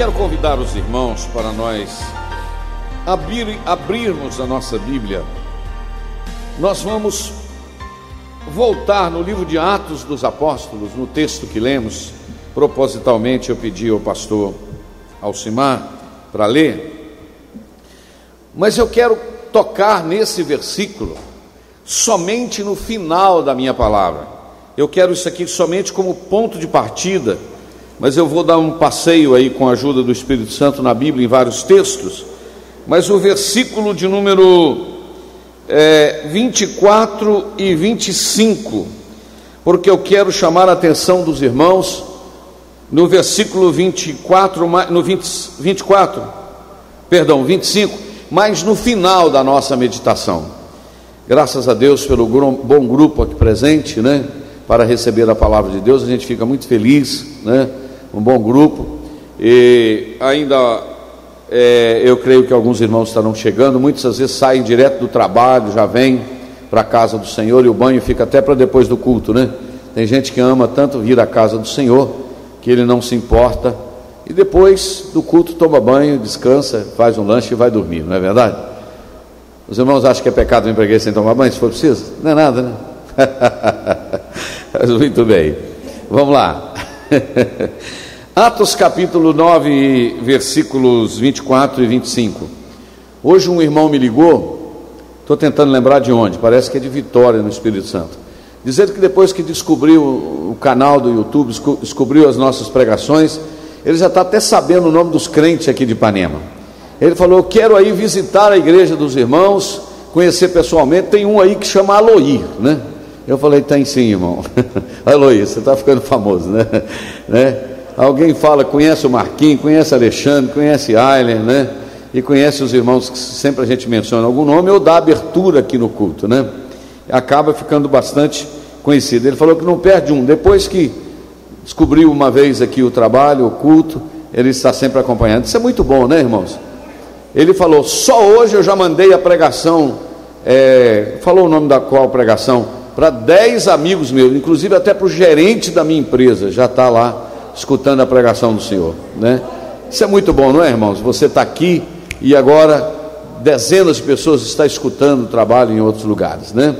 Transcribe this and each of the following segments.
Quero convidar os irmãos para nós abrir, abrirmos a nossa Bíblia. Nós vamos voltar no livro de Atos dos Apóstolos, no texto que lemos. Propositalmente eu pedi ao pastor Alcimar para ler. Mas eu quero tocar nesse versículo somente no final da minha palavra. Eu quero isso aqui somente como ponto de partida mas eu vou dar um passeio aí com a ajuda do Espírito Santo na Bíblia em vários textos. Mas o versículo de número é, 24 e 25, porque eu quero chamar a atenção dos irmãos no versículo 24, no 20, 24, perdão, 25, mas no final da nossa meditação. Graças a Deus pelo bom grupo aqui presente, né? Para receber a palavra de Deus, a gente fica muito feliz, né? Um bom grupo. E ainda é, eu creio que alguns irmãos estarão chegando. Muitas vezes saem direto do trabalho, já vêm para a casa do Senhor e o banho fica até para depois do culto, né? Tem gente que ama tanto vir à casa do Senhor que ele não se importa e depois do culto toma banho, descansa, faz um lanche e vai dormir, não é verdade? Os irmãos acham que é pecado vir para sem tomar banho, se for preciso? Não é nada, né? Mas muito bem. Vamos lá. Atos capítulo 9, versículos 24 e 25. Hoje um irmão me ligou, estou tentando lembrar de onde, parece que é de Vitória, no Espírito Santo. Dizendo que depois que descobriu o canal do YouTube, descobriu as nossas pregações, ele já está até sabendo o nome dos crentes aqui de Ipanema. Ele falou: Eu quero aí visitar a igreja dos irmãos, conhecer pessoalmente. Tem um aí que chama Aloí, né? Eu falei, tem sim, irmão. Aloí, você está ficando famoso, né? né? Alguém fala, conhece o Marquinhos, conhece Alexandre, conhece Ailer, né? E conhece os irmãos que sempre a gente menciona algum nome ou dá abertura aqui no culto, né? Acaba ficando bastante conhecido. Ele falou que não perde um. Depois que descobriu uma vez aqui o trabalho, o culto, ele está sempre acompanhando. Isso é muito bom, né, irmãos? Ele falou: só hoje eu já mandei a pregação. É, falou o nome da qual pregação? para dez amigos meus, inclusive até para o gerente da minha empresa, já está lá escutando a pregação do Senhor, né? Isso é muito bom, não é, irmãos? Você está aqui e agora dezenas de pessoas estão escutando o trabalho em outros lugares, né?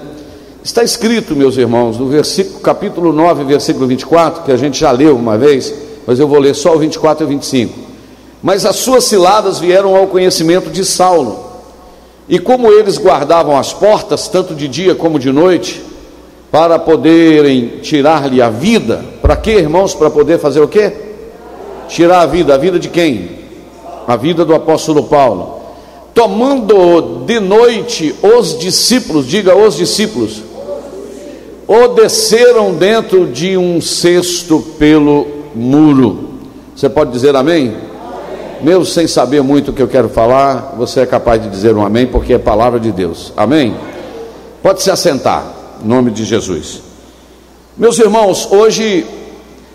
Está escrito, meus irmãos, no versículo, capítulo 9, versículo 24, que a gente já leu uma vez, mas eu vou ler só o 24 e o 25. Mas as suas ciladas vieram ao conhecimento de Saulo, e como eles guardavam as portas, tanto de dia como de noite, para poderem tirar-lhe a vida. Para quê, irmãos? Para poder fazer o quê? Tirar a vida. A vida de quem? A vida do apóstolo Paulo. Tomando de noite os discípulos, diga os discípulos, o desceram dentro de um cesto pelo muro. Você pode dizer amém? amém? Mesmo sem saber muito o que eu quero falar, você é capaz de dizer um amém, porque é palavra de Deus. Amém? Pode se assentar nome de Jesus. Meus irmãos, hoje,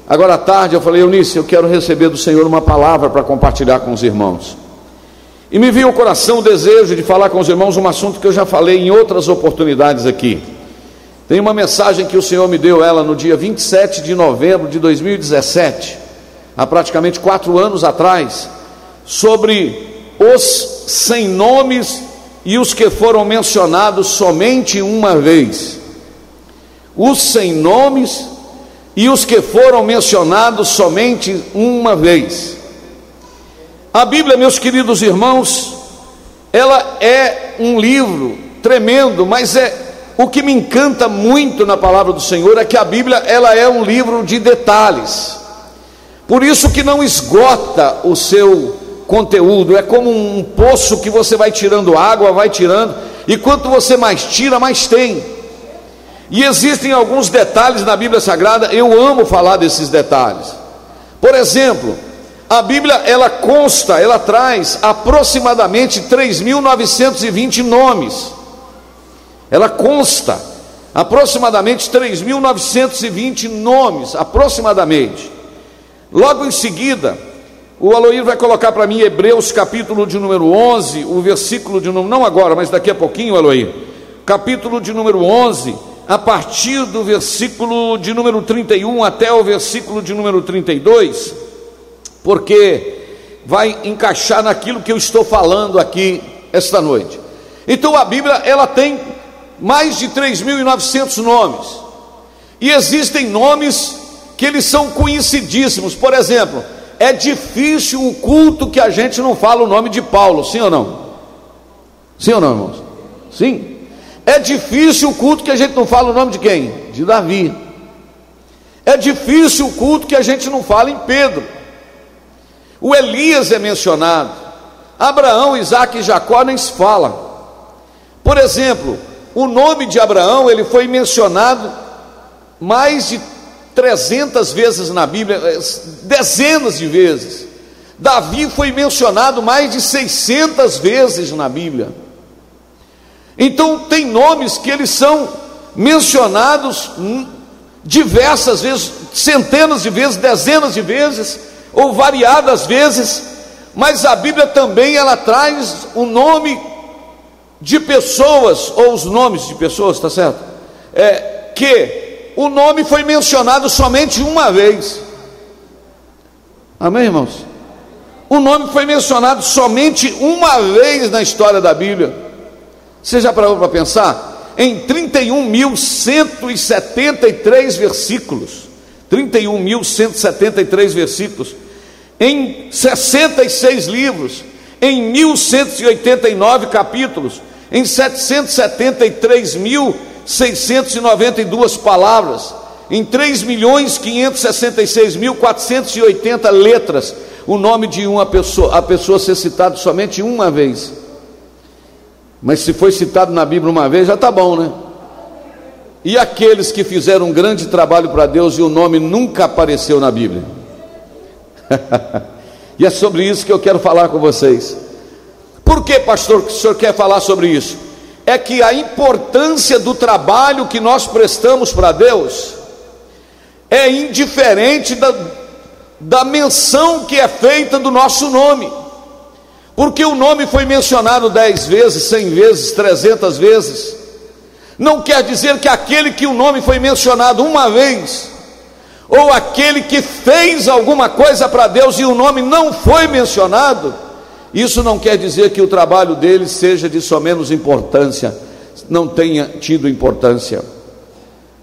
agora à tarde, eu falei, Eunice, eu quero receber do Senhor uma palavra para compartilhar com os irmãos. E me veio ao coração o desejo de falar com os irmãos um assunto que eu já falei em outras oportunidades aqui. Tem uma mensagem que o Senhor me deu ela no dia 27 de novembro de 2017, há praticamente quatro anos atrás, sobre os sem nomes e os que foram mencionados somente uma vez os sem nomes e os que foram mencionados somente uma vez. A Bíblia, meus queridos irmãos, ela é um livro tremendo, mas é o que me encanta muito na palavra do Senhor é que a Bíblia ela é um livro de detalhes. Por isso que não esgota o seu conteúdo, é como um poço que você vai tirando água, vai tirando, e quanto você mais tira, mais tem. E existem alguns detalhes na Bíblia Sagrada, eu amo falar desses detalhes. Por exemplo, a Bíblia ela consta, ela traz aproximadamente 3.920 nomes. Ela consta aproximadamente 3.920 nomes, aproximadamente. Logo em seguida, o Aloir vai colocar para mim Hebreus capítulo de número 11, o versículo de número, não agora, mas daqui a pouquinho, Aloir. Capítulo de número 11, a partir do versículo de número 31 até o versículo de número 32, porque vai encaixar naquilo que eu estou falando aqui esta noite. Então a Bíblia, ela tem mais de 3.900 nomes. E existem nomes que eles são conhecidíssimos. Por exemplo, é difícil o culto que a gente não fala o nome de Paulo, sim ou não? Sim ou não, irmãos? Sim. É difícil o culto que a gente não fala o nome de quem? De Davi. É difícil o culto que a gente não fala em Pedro. O Elias é mencionado. Abraão, Isaac e Jacó nem se fala. Por exemplo, o nome de Abraão, ele foi mencionado mais de 300 vezes na Bíblia, eh, dezenas de vezes. Davi foi mencionado mais de 600 vezes na Bíblia. Então, tem nomes que eles são mencionados diversas vezes, centenas de vezes, dezenas de vezes, ou variadas vezes, mas a Bíblia também ela traz o nome de pessoas, ou os nomes de pessoas, está certo? É, que o nome foi mencionado somente uma vez. Amém, irmãos? O nome foi mencionado somente uma vez na história da Bíblia. Você já parou para pensar? Em 31.173 versículos. 31.173 versículos. Em 66 livros. Em 1189 capítulos em 773.692 palavras, em 3.566.480 letras, o nome de uma pessoa, a pessoa ser citado somente uma vez. Mas se foi citado na Bíblia uma vez, já está bom, né? E aqueles que fizeram um grande trabalho para Deus e o nome nunca apareceu na Bíblia. e é sobre isso que eu quero falar com vocês. Por que, pastor, que o senhor quer falar sobre isso? É que a importância do trabalho que nós prestamos para Deus é indiferente da, da menção que é feita do nosso nome, porque o nome foi mencionado dez vezes, cem vezes, trezentas vezes, não quer dizer que aquele que o nome foi mencionado uma vez, ou aquele que fez alguma coisa para Deus e o nome não foi mencionado, isso não quer dizer que o trabalho deles seja de só menos importância, não tenha tido importância.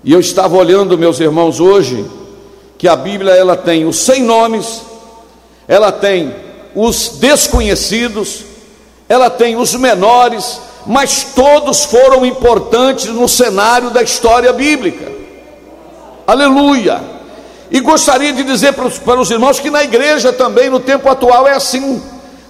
E eu estava olhando, meus irmãos, hoje, que a Bíblia ela tem os sem nomes, ela tem os desconhecidos, ela tem os menores, mas todos foram importantes no cenário da história bíblica. Aleluia! E gostaria de dizer para os, para os irmãos que na igreja também, no tempo atual, é assim.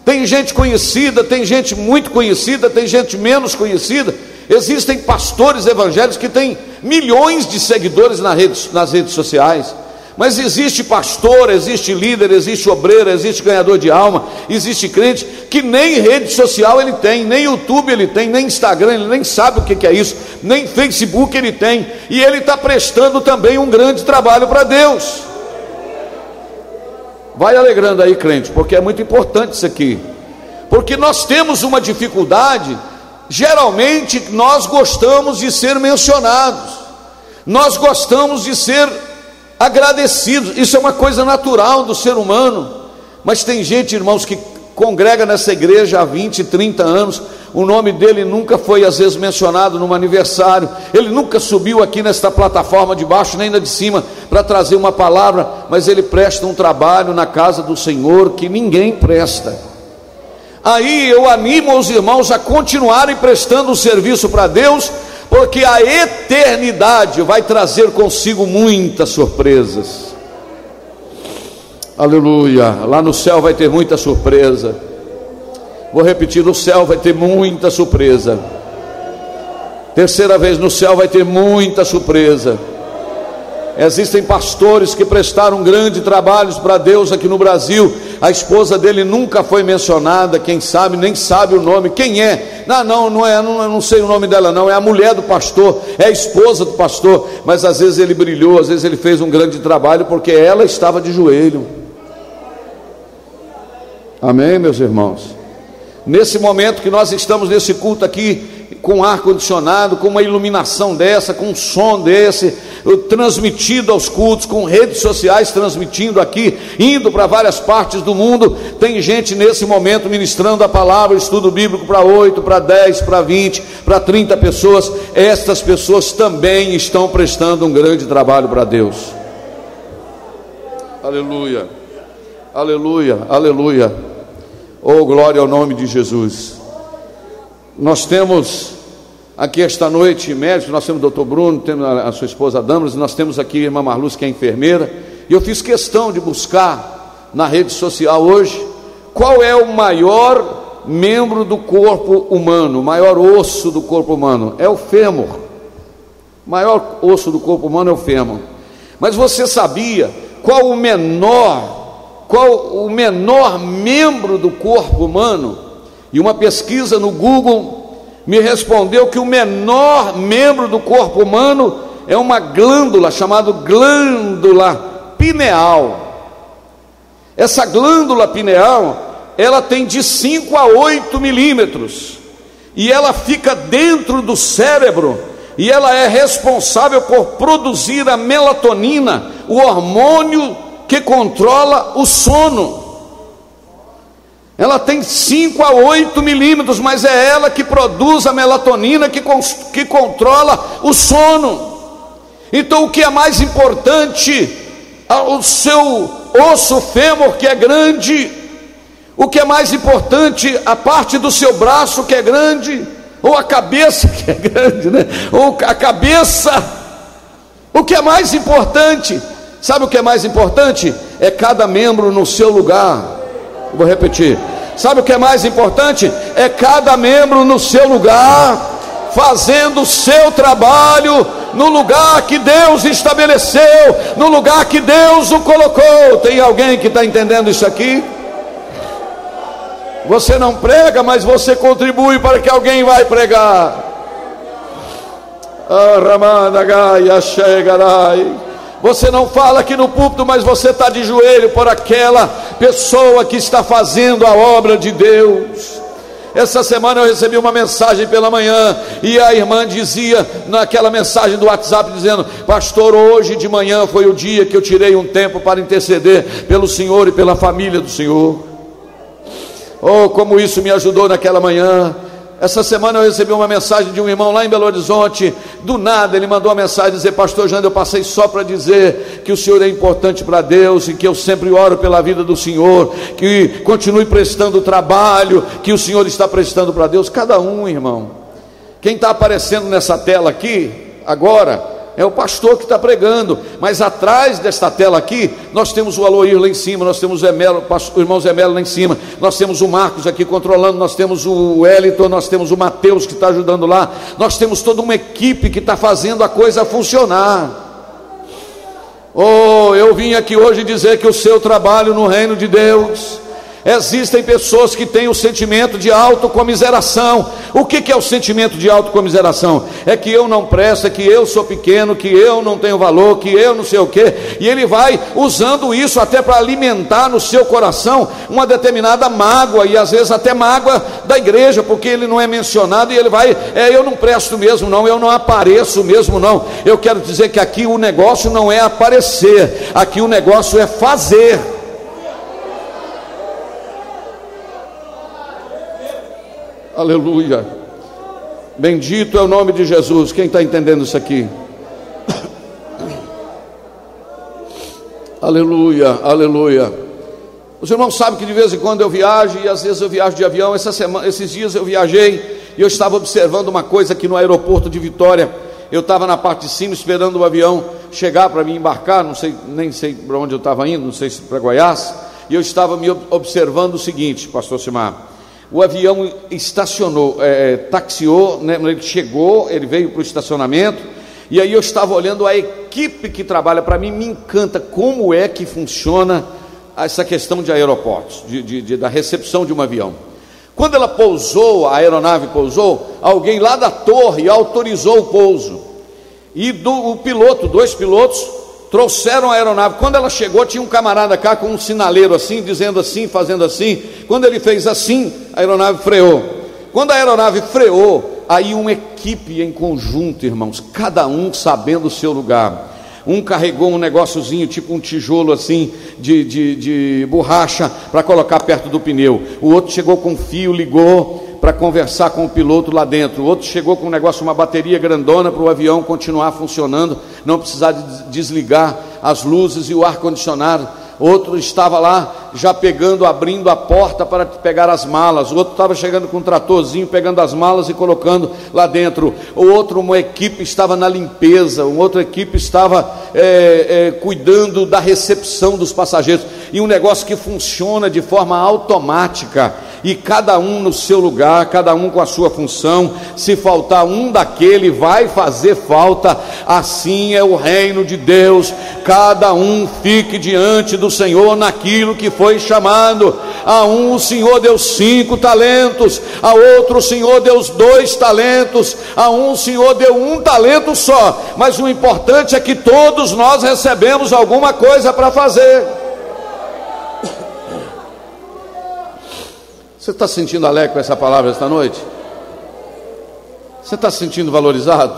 Tem gente conhecida, tem gente muito conhecida, tem gente menos conhecida. Existem pastores evangélicos que têm milhões de seguidores nas redes, nas redes sociais. Mas existe pastor, existe líder, existe obreiro, existe ganhador de alma, existe crente que nem rede social ele tem, nem YouTube ele tem, nem Instagram, ele nem sabe o que é isso, nem Facebook ele tem, e ele está prestando também um grande trabalho para Deus. Vai alegrando aí, crente, porque é muito importante isso aqui. Porque nós temos uma dificuldade, geralmente nós gostamos de ser mencionados, nós gostamos de ser agradecidos, isso é uma coisa natural do ser humano. Mas tem gente, irmãos, que congrega nessa igreja há 20, 30 anos, o nome dele nunca foi às vezes mencionado num aniversário, ele nunca subiu aqui nesta plataforma de baixo nem na de cima para trazer uma palavra, mas ele presta um trabalho na casa do Senhor que ninguém presta. Aí eu animo os irmãos a continuarem prestando o serviço para Deus, porque a eternidade vai trazer consigo muitas surpresas. Aleluia, lá no céu vai ter muita surpresa. Vou repetir: no céu vai ter muita surpresa. Terceira vez, no céu vai ter muita surpresa. Existem pastores que prestaram grandes trabalhos para Deus aqui no Brasil. A esposa dele nunca foi mencionada, quem sabe, nem sabe o nome. Quem é? Não, não, não é, não, não sei o nome dela, não. É a mulher do pastor, é a esposa do pastor. Mas às vezes ele brilhou, às vezes ele fez um grande trabalho porque ela estava de joelho. Amém, meus irmãos? Nesse momento que nós estamos nesse culto aqui, com ar condicionado, com uma iluminação dessa, com um som desse, transmitido aos cultos, com redes sociais transmitindo aqui, indo para várias partes do mundo. Tem gente nesse momento ministrando a palavra, estudo bíblico para 8, para 10, para 20, para 30 pessoas. Estas pessoas também estão prestando um grande trabalho para Deus. Aleluia, aleluia, aleluia. Oh, glória ao nome de Jesus. Nós temos aqui esta noite médico, nós temos o doutor Bruno, temos a, sua esposa Damaris, nós temos aqui a irmã Marluz, que é enfermeira, e eu fiz questão de buscar na rede social hoje qual é o maior membro do corpo humano, o maior osso do corpo humano. É o fêmur. O maior osso do corpo humano é o fêmur. Mas você sabia qual o menor qual o menor membro do corpo humano, e uma pesquisa no Google me respondeu que o menor membro do corpo humano é uma glândula chamada glândula pineal. Essa glândula pineal, ela tem de 5 a 8 milímetros, e ela fica dentro do cérebro, e ela é responsável por produzir a melatonina, o hormônio que controla o sono. Ela tem 5 a 8 milímetros, mas é ela que produz a melatonina que, que controla o sono. Então, o que é mais importante? O seu osso fêmur, que é grande, o que é mais importante? A parte do seu braço, que é grande, ou a cabeça, que é grande, né? ou a cabeça. O que é mais importante? Sabe o que é mais importante? É cada membro no seu lugar. Vou repetir. Sabe o que é mais importante? É cada membro no seu lugar, fazendo o seu trabalho no lugar que Deus estabeleceu, no lugar que Deus o colocou. Tem alguém que está entendendo isso aqui? Você não prega, mas você contribui para que alguém vai pregar. Ah, Ramanda Gaia Chegarai. Você não fala aqui no púlpito, mas você está de joelho por aquela pessoa que está fazendo a obra de Deus. Essa semana eu recebi uma mensagem pela manhã e a irmã dizia naquela mensagem do WhatsApp dizendo: "Pastor, hoje de manhã foi o dia que eu tirei um tempo para interceder pelo Senhor e pela família do Senhor". Oh, como isso me ajudou naquela manhã. Essa semana eu recebi uma mensagem de um irmão lá em Belo Horizonte. Do nada ele mandou uma mensagem dizer: Pastor Jânio, eu passei só para dizer que o Senhor é importante para Deus e que eu sempre oro pela vida do Senhor, que continue prestando o trabalho que o Senhor está prestando para Deus. Cada um, irmão. Quem está aparecendo nessa tela aqui agora é o pastor que está pregando, mas atrás desta tela aqui, nós temos o Aloir lá em cima, nós temos o, Emelo, o irmão Zé Melo lá em cima, nós temos o Marcos aqui controlando, nós temos o Wellington, nós temos o Mateus que está ajudando lá, nós temos toda uma equipe que está fazendo a coisa funcionar. Oh, eu vim aqui hoje dizer que o seu trabalho no reino de Deus Existem pessoas que têm o sentimento de autocomiseração. O que, que é o sentimento de autocomiseração? É que eu não presto, é que eu sou pequeno, que eu não tenho valor, que eu não sei o que, e ele vai usando isso até para alimentar no seu coração uma determinada mágoa, e às vezes até mágoa da igreja, porque ele não é mencionado, e ele vai, é, eu não presto mesmo, não, eu não apareço mesmo, não. Eu quero dizer que aqui o negócio não é aparecer, aqui o negócio é Aleluia. Bendito é o nome de Jesus. Quem está entendendo isso aqui? aleluia, aleluia. Os irmãos sabem que de vez em quando eu viajo e às vezes eu viajo de avião. Essa semana, esses dias eu viajei e eu estava observando uma coisa aqui no aeroporto de Vitória. Eu estava na parte de cima esperando o avião chegar para me embarcar, não sei, nem sei para onde eu estava indo, não sei se para Goiás, e eu estava me observando o seguinte, pastor Simar. O avião estacionou, é, taxiou, né, ele chegou, ele veio para o estacionamento, e aí eu estava olhando a equipe que trabalha, para mim me encanta como é que funciona essa questão de aeroportos, de, de, de, da recepção de um avião. Quando ela pousou, a aeronave pousou, alguém lá da torre autorizou o pouso. E do, o piloto, dois pilotos, trouxeram a aeronave. Quando ela chegou, tinha um camarada cá com um sinaleiro assim, dizendo assim, fazendo assim. Quando ele fez assim, a aeronave freou. Quando a aeronave freou, aí uma equipe em conjunto, irmãos, cada um sabendo o seu lugar um carregou um negóciozinho, tipo um tijolo assim, de, de, de borracha, para colocar perto do pneu. O outro chegou com fio, ligou para conversar com o piloto lá dentro. O outro chegou com um negócio, uma bateria grandona para o avião continuar funcionando, não precisar de desligar as luzes e o ar-condicionado. Outro estava lá já pegando, abrindo a porta para pegar as malas, o outro estava chegando com um tratorzinho, pegando as malas e colocando lá dentro, o outro, uma equipe estava na limpeza, uma outra equipe estava é, é, cuidando da recepção dos passageiros, e um negócio que funciona de forma automática e cada um no seu lugar, cada um com a sua função. Se faltar um daquele, vai fazer falta. Assim é o reino de Deus. Cada um fique diante do Senhor naquilo que foi chamado. A um o Senhor deu cinco talentos, a outro o Senhor deu dois talentos, a um o Senhor deu um talento só. Mas o importante é que todos nós recebemos alguma coisa para fazer. Você está sentindo alegre com essa palavra esta noite? Você está se sentindo valorizado?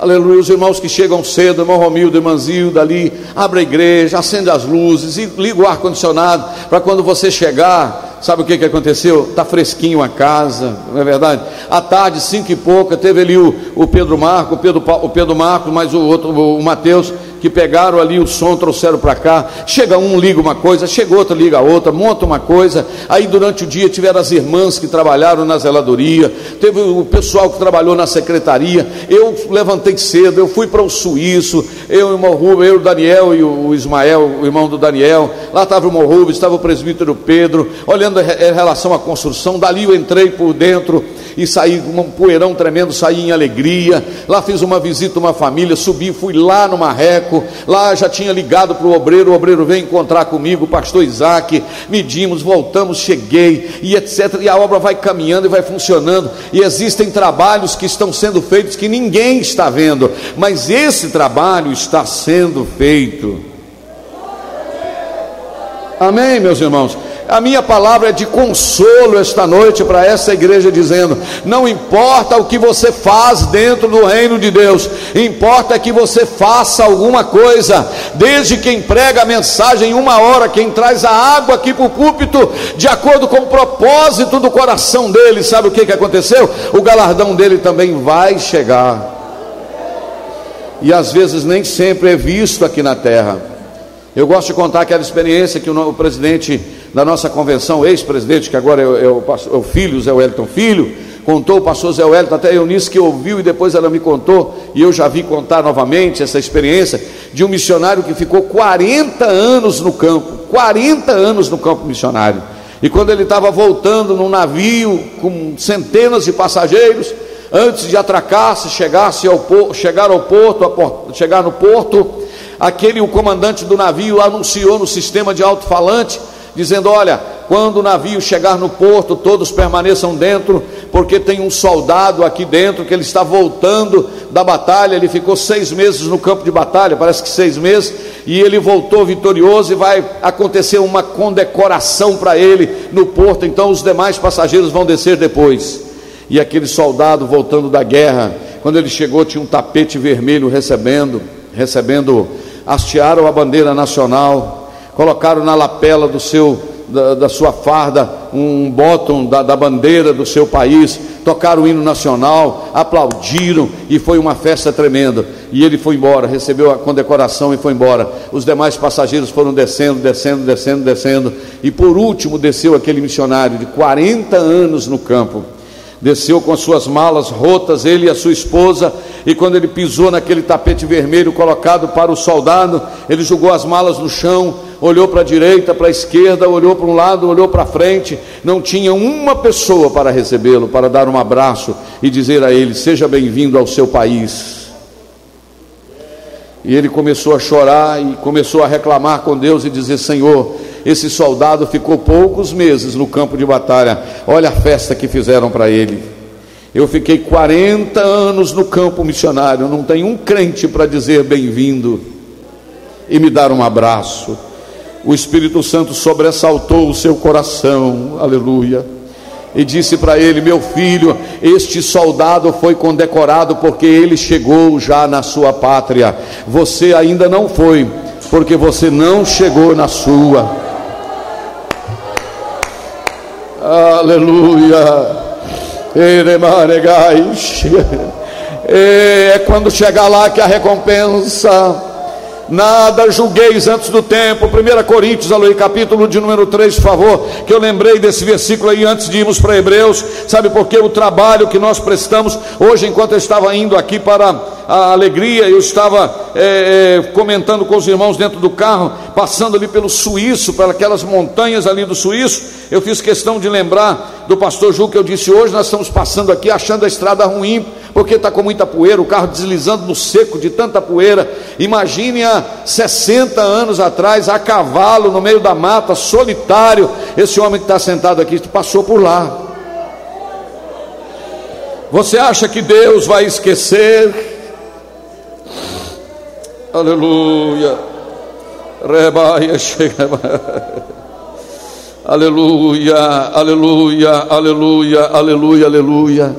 Aleluia, os irmãos que chegam cedo, irmão Romildo, irmãzinho, ali, abre a igreja, acende as luzes liga o ar-condicionado para quando você chegar, sabe o que, que aconteceu? Está fresquinho a casa, não é verdade? À tarde, cinco e pouca, teve ali o, o Pedro Marco, o Pedro, o Pedro Marco, mais o outro, o Mateus, que pegaram ali o som, trouxeram para cá. Chega um, liga uma coisa, chega outro, liga outra, monta uma coisa. Aí durante o dia tiveram as irmãs que trabalharam na zeladoria, teve o pessoal que trabalhou na secretaria. Eu levantei cedo, eu fui para o Suíço, eu, o irmão eu, o Daniel e o Ismael, o irmão do Daniel. Lá estava o Rubens, estava o presbítero Pedro, olhando em relação à construção. Dali eu entrei por dentro e saí um poeirão tremendo, saí em alegria. Lá fiz uma visita a uma família, subi, fui lá no Marreco, lá já tinha ligado para o obreiro, o obreiro veio encontrar comigo, pastor Isaac, medimos, voltamos, cheguei, e etc. E a obra vai caminhando e vai funcionando, e existem trabalhos que estão sendo feitos que ninguém está vendo, mas esse trabalho está sendo feito. Amém, meus irmãos? A minha palavra é de consolo esta noite para essa igreja, dizendo: não importa o que você faz dentro do reino de Deus, importa que você faça alguma coisa, desde quem prega a mensagem em uma hora, quem traz a água aqui para o púlpito, de acordo com o propósito do coração dele, sabe o que, que aconteceu? O galardão dele também vai chegar, e às vezes nem sempre é visto aqui na terra. Eu gosto de contar aquela experiência que o, presidente da nossa convenção, ex-presidente, que agora é, é, o, é o filho, Zé Wellington Filho, contou o pastor Zé Wellington, até Eunice que ouviu e depois ela me contou, e eu já vi contar novamente essa experiência, de um missionário que ficou 40 anos no campo, 40 anos no campo missionário. E quando ele estava voltando num navio com centenas de passageiros, antes de atracar, se chegasse ao, chegar ao porto, chegar no porto, aquele o comandante do navio anunciou no sistema de alto-falante dizendo: Olha, quando o navio chegar no porto, todos permaneçam dentro, porque tem um soldado aqui dentro que ele está voltando da batalha. Ele ficou seis meses no campo de batalha, parece que seis meses, e ele voltou vitorioso. E vai acontecer uma condecoração para ele no porto. Então, os demais passageiros vão descer depois. E aquele soldado voltando da guerra, quando ele chegou, tinha um tapete vermelho recebendo, recebendo, hastearam a bandeira nacional colocaram na lapela do seu da, da sua farda um bottom da, da bandeira do seu país, tocaram o hino nacional, aplaudiram e foi uma festa tremenda. E ele foi embora, recebeu a condecoração e foi embora. Os demais passageiros foram descendo, descendo, descendo, descendo. E por último desceu aquele missionário de 40 anos no campo desceu com as suas malas rotas, ele e a sua esposa, e quando ele pisou naquele tapete vermelho colocado para o soldado, ele jogou as malas no chão, olhou para a direita, para a esquerda, olhou para um lado, olhou para frente, não tinha uma pessoa para recebê-lo, para dar um abraço e dizer a ele: Seja bem-vindo ao seu país. E ele começou a chorar e começou a reclamar com Deus e dizer: Senhor, esse soldado ficou poucos meses no campo de batalha. Olha a festa que fizeram para ele. Eu fiquei 40 anos no campo missionário, não tem um crente para dizer bem-vindo e me dar um abraço. O Espírito Santo sobressaltou o seu coração, aleluia, e disse para ele: Meu filho, este soldado foi condecorado porque ele chegou já na sua pátria, você ainda não foi, porque você não chegou na sua. Aleluia. É quando chegar lá que a recompensa. Nada julgueis antes do tempo. 1 Coríntios, aleluia, capítulo de número 3, por favor. Que eu lembrei desse versículo aí antes de irmos para Hebreus. Sabe por quê? O trabalho que nós prestamos hoje, enquanto eu estava indo aqui para a alegria, eu estava é, é, comentando com os irmãos dentro do carro, passando ali pelo Suíço, pelas montanhas ali do Suíço. Eu fiz questão de lembrar do pastor Ju que eu disse hoje. Nós estamos passando aqui achando a estrada ruim, porque está com muita poeira, o carro deslizando no seco de tanta poeira. Imagine há 60 anos atrás, a cavalo no meio da mata, solitário. Esse homem que está sentado aqui passou por lá. Você acha que Deus vai esquecer? Aleluia. Rebaia chega. Aleluia, aleluia, aleluia, aleluia, aleluia.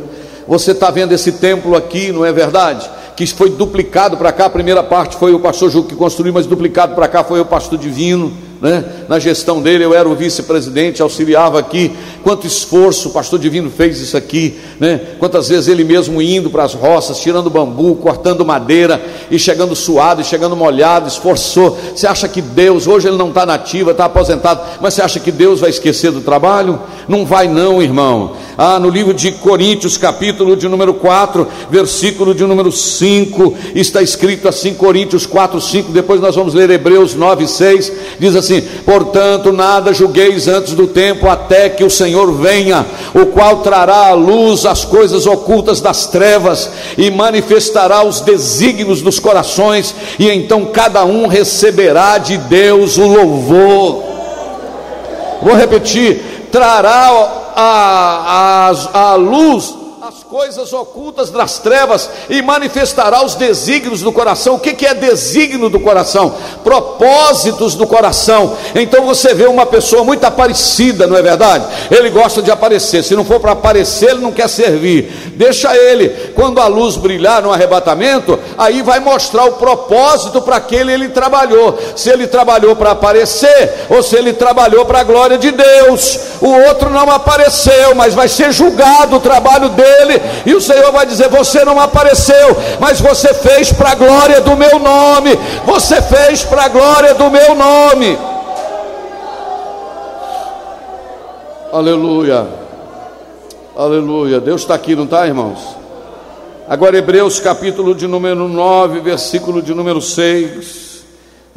Você está vendo esse templo aqui, não é verdade? Que foi duplicado para cá. A primeira parte foi o pastor Ju que construiu, mas duplicado para cá foi o pastor Divino né? na gestão dele, eu era o vice-presidente, auxiliava aqui. Quanto esforço o pastor Divino fez isso aqui, né? quantas vezes ele mesmo indo para as roças, tirando bambu, cortando madeira e chegando suado, e chegando molhado, esforçou. Você acha que Deus, hoje ele não está nativo, está aposentado, mas você acha que Deus vai esquecer do trabalho? Não vai, não, irmão. Ah, no livro de Coríntios, capítulo de número 4, versículo de número 5, está escrito assim: Coríntios 4, 5. Depois nós vamos ler Hebreus 9, 6. Diz assim portanto, nada julgueis antes do tempo, até que o Senhor venha, o qual trará à luz as coisas ocultas das trevas e manifestará os desígnios dos corações, e então cada um receberá de Deus o louvor. Vou repetir: trará a, a, a luz coisas ocultas das trevas e manifestará os desígnios do coração. O que, que é desígnio do coração? Propósitos do coração. Então você vê uma pessoa muito aparecida, não é verdade? Ele gosta de aparecer. Se não for para aparecer, ele não quer servir. Deixa ele. Quando a luz brilhar no arrebatamento, aí vai mostrar o propósito para aquele ele trabalhou. Se ele trabalhou para aparecer ou se ele trabalhou para a glória de Deus. O outro não apareceu, mas vai ser julgado o trabalho dele e o Senhor vai dizer: Você não apareceu, mas você fez para a glória do meu nome. Você fez para a glória do meu nome. Aleluia. Aleluia. Deus está aqui, não está, irmãos? Agora, Hebreus capítulo de número 9, versículo de número 6.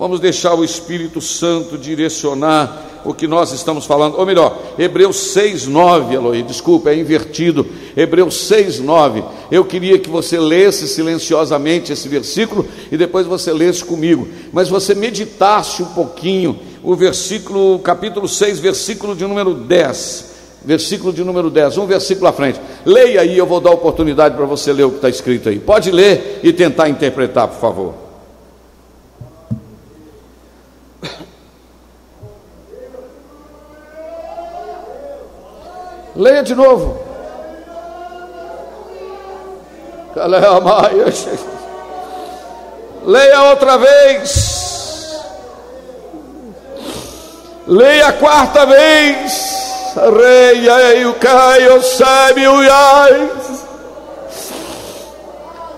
Vamos deixar o Espírito Santo direcionar o que nós estamos falando, ou melhor, Hebreus 6, 9, Eloy, desculpa, é invertido, Hebreus 6, 9. Eu queria que você lesse silenciosamente esse versículo e depois você lesse comigo, mas você meditasse um pouquinho o versículo, capítulo 6, versículo de número 10. Versículo de número 10, um versículo à frente. Leia aí, eu vou dar oportunidade para você ler o que está escrito aí. Pode ler e tentar interpretar, por favor. Leia de novo. Leia outra vez. Leia a quarta vez. Rei, ei, o caio, sabe, o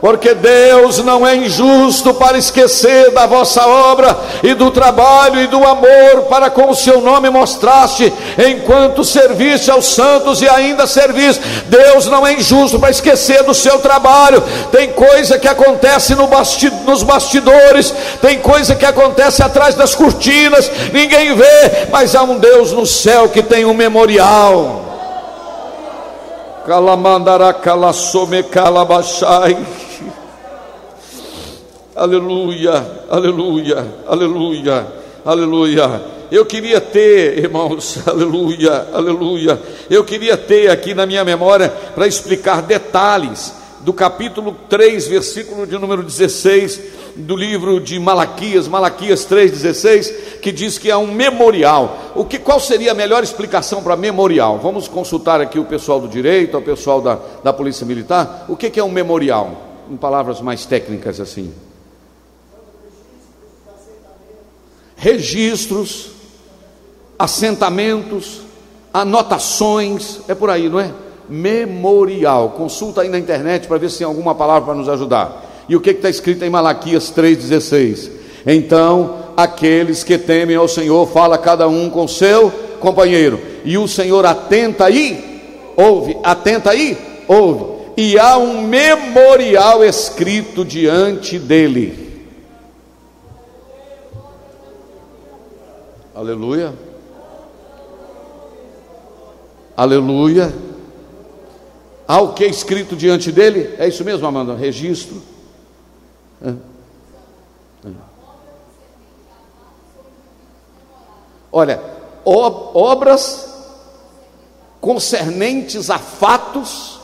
porque Deus não é injusto para esquecer da vossa obra e do trabalho e do amor para com o seu nome mostraste, enquanto serviste aos santos e ainda servis. Deus não é injusto para esquecer do seu trabalho. Tem coisa que acontece no basti nos bastidores, tem coisa que acontece atrás das cortinas, ninguém vê, mas há um Deus no céu que tem um memorial. Calamandara calassome calabachai. Aleluia, aleluia, aleluia, aleluia. Eu queria ter, irmãos, aleluia, aleluia. Eu queria ter aqui na minha memória para explicar detalhes do capítulo 3, versículo de número 16 do livro de Malaquias, Malaquias 3:16, que diz que é um memorial. O que qual seria a melhor explicação para memorial? Vamos consultar aqui o pessoal do direito, o pessoal da, da Polícia Militar. O que, que é um memorial? Em palavras mais técnicas assim. Registros, assentamentos, anotações, é por aí, não é? Memorial. Consulta aí na internet para ver se tem alguma palavra para nos ajudar. E o que está escrito em Malaquias 3,16? Então, aqueles que temem ao Senhor, fala cada um com seu companheiro, e o Senhor atenta aí, ouve, atenta aí, ouve, e há um memorial escrito diante dele. Aleluia. Aleluia. Há o que é escrito diante dele? É isso mesmo, Amanda? Registro. É. É. Olha, obras concernentes a fatos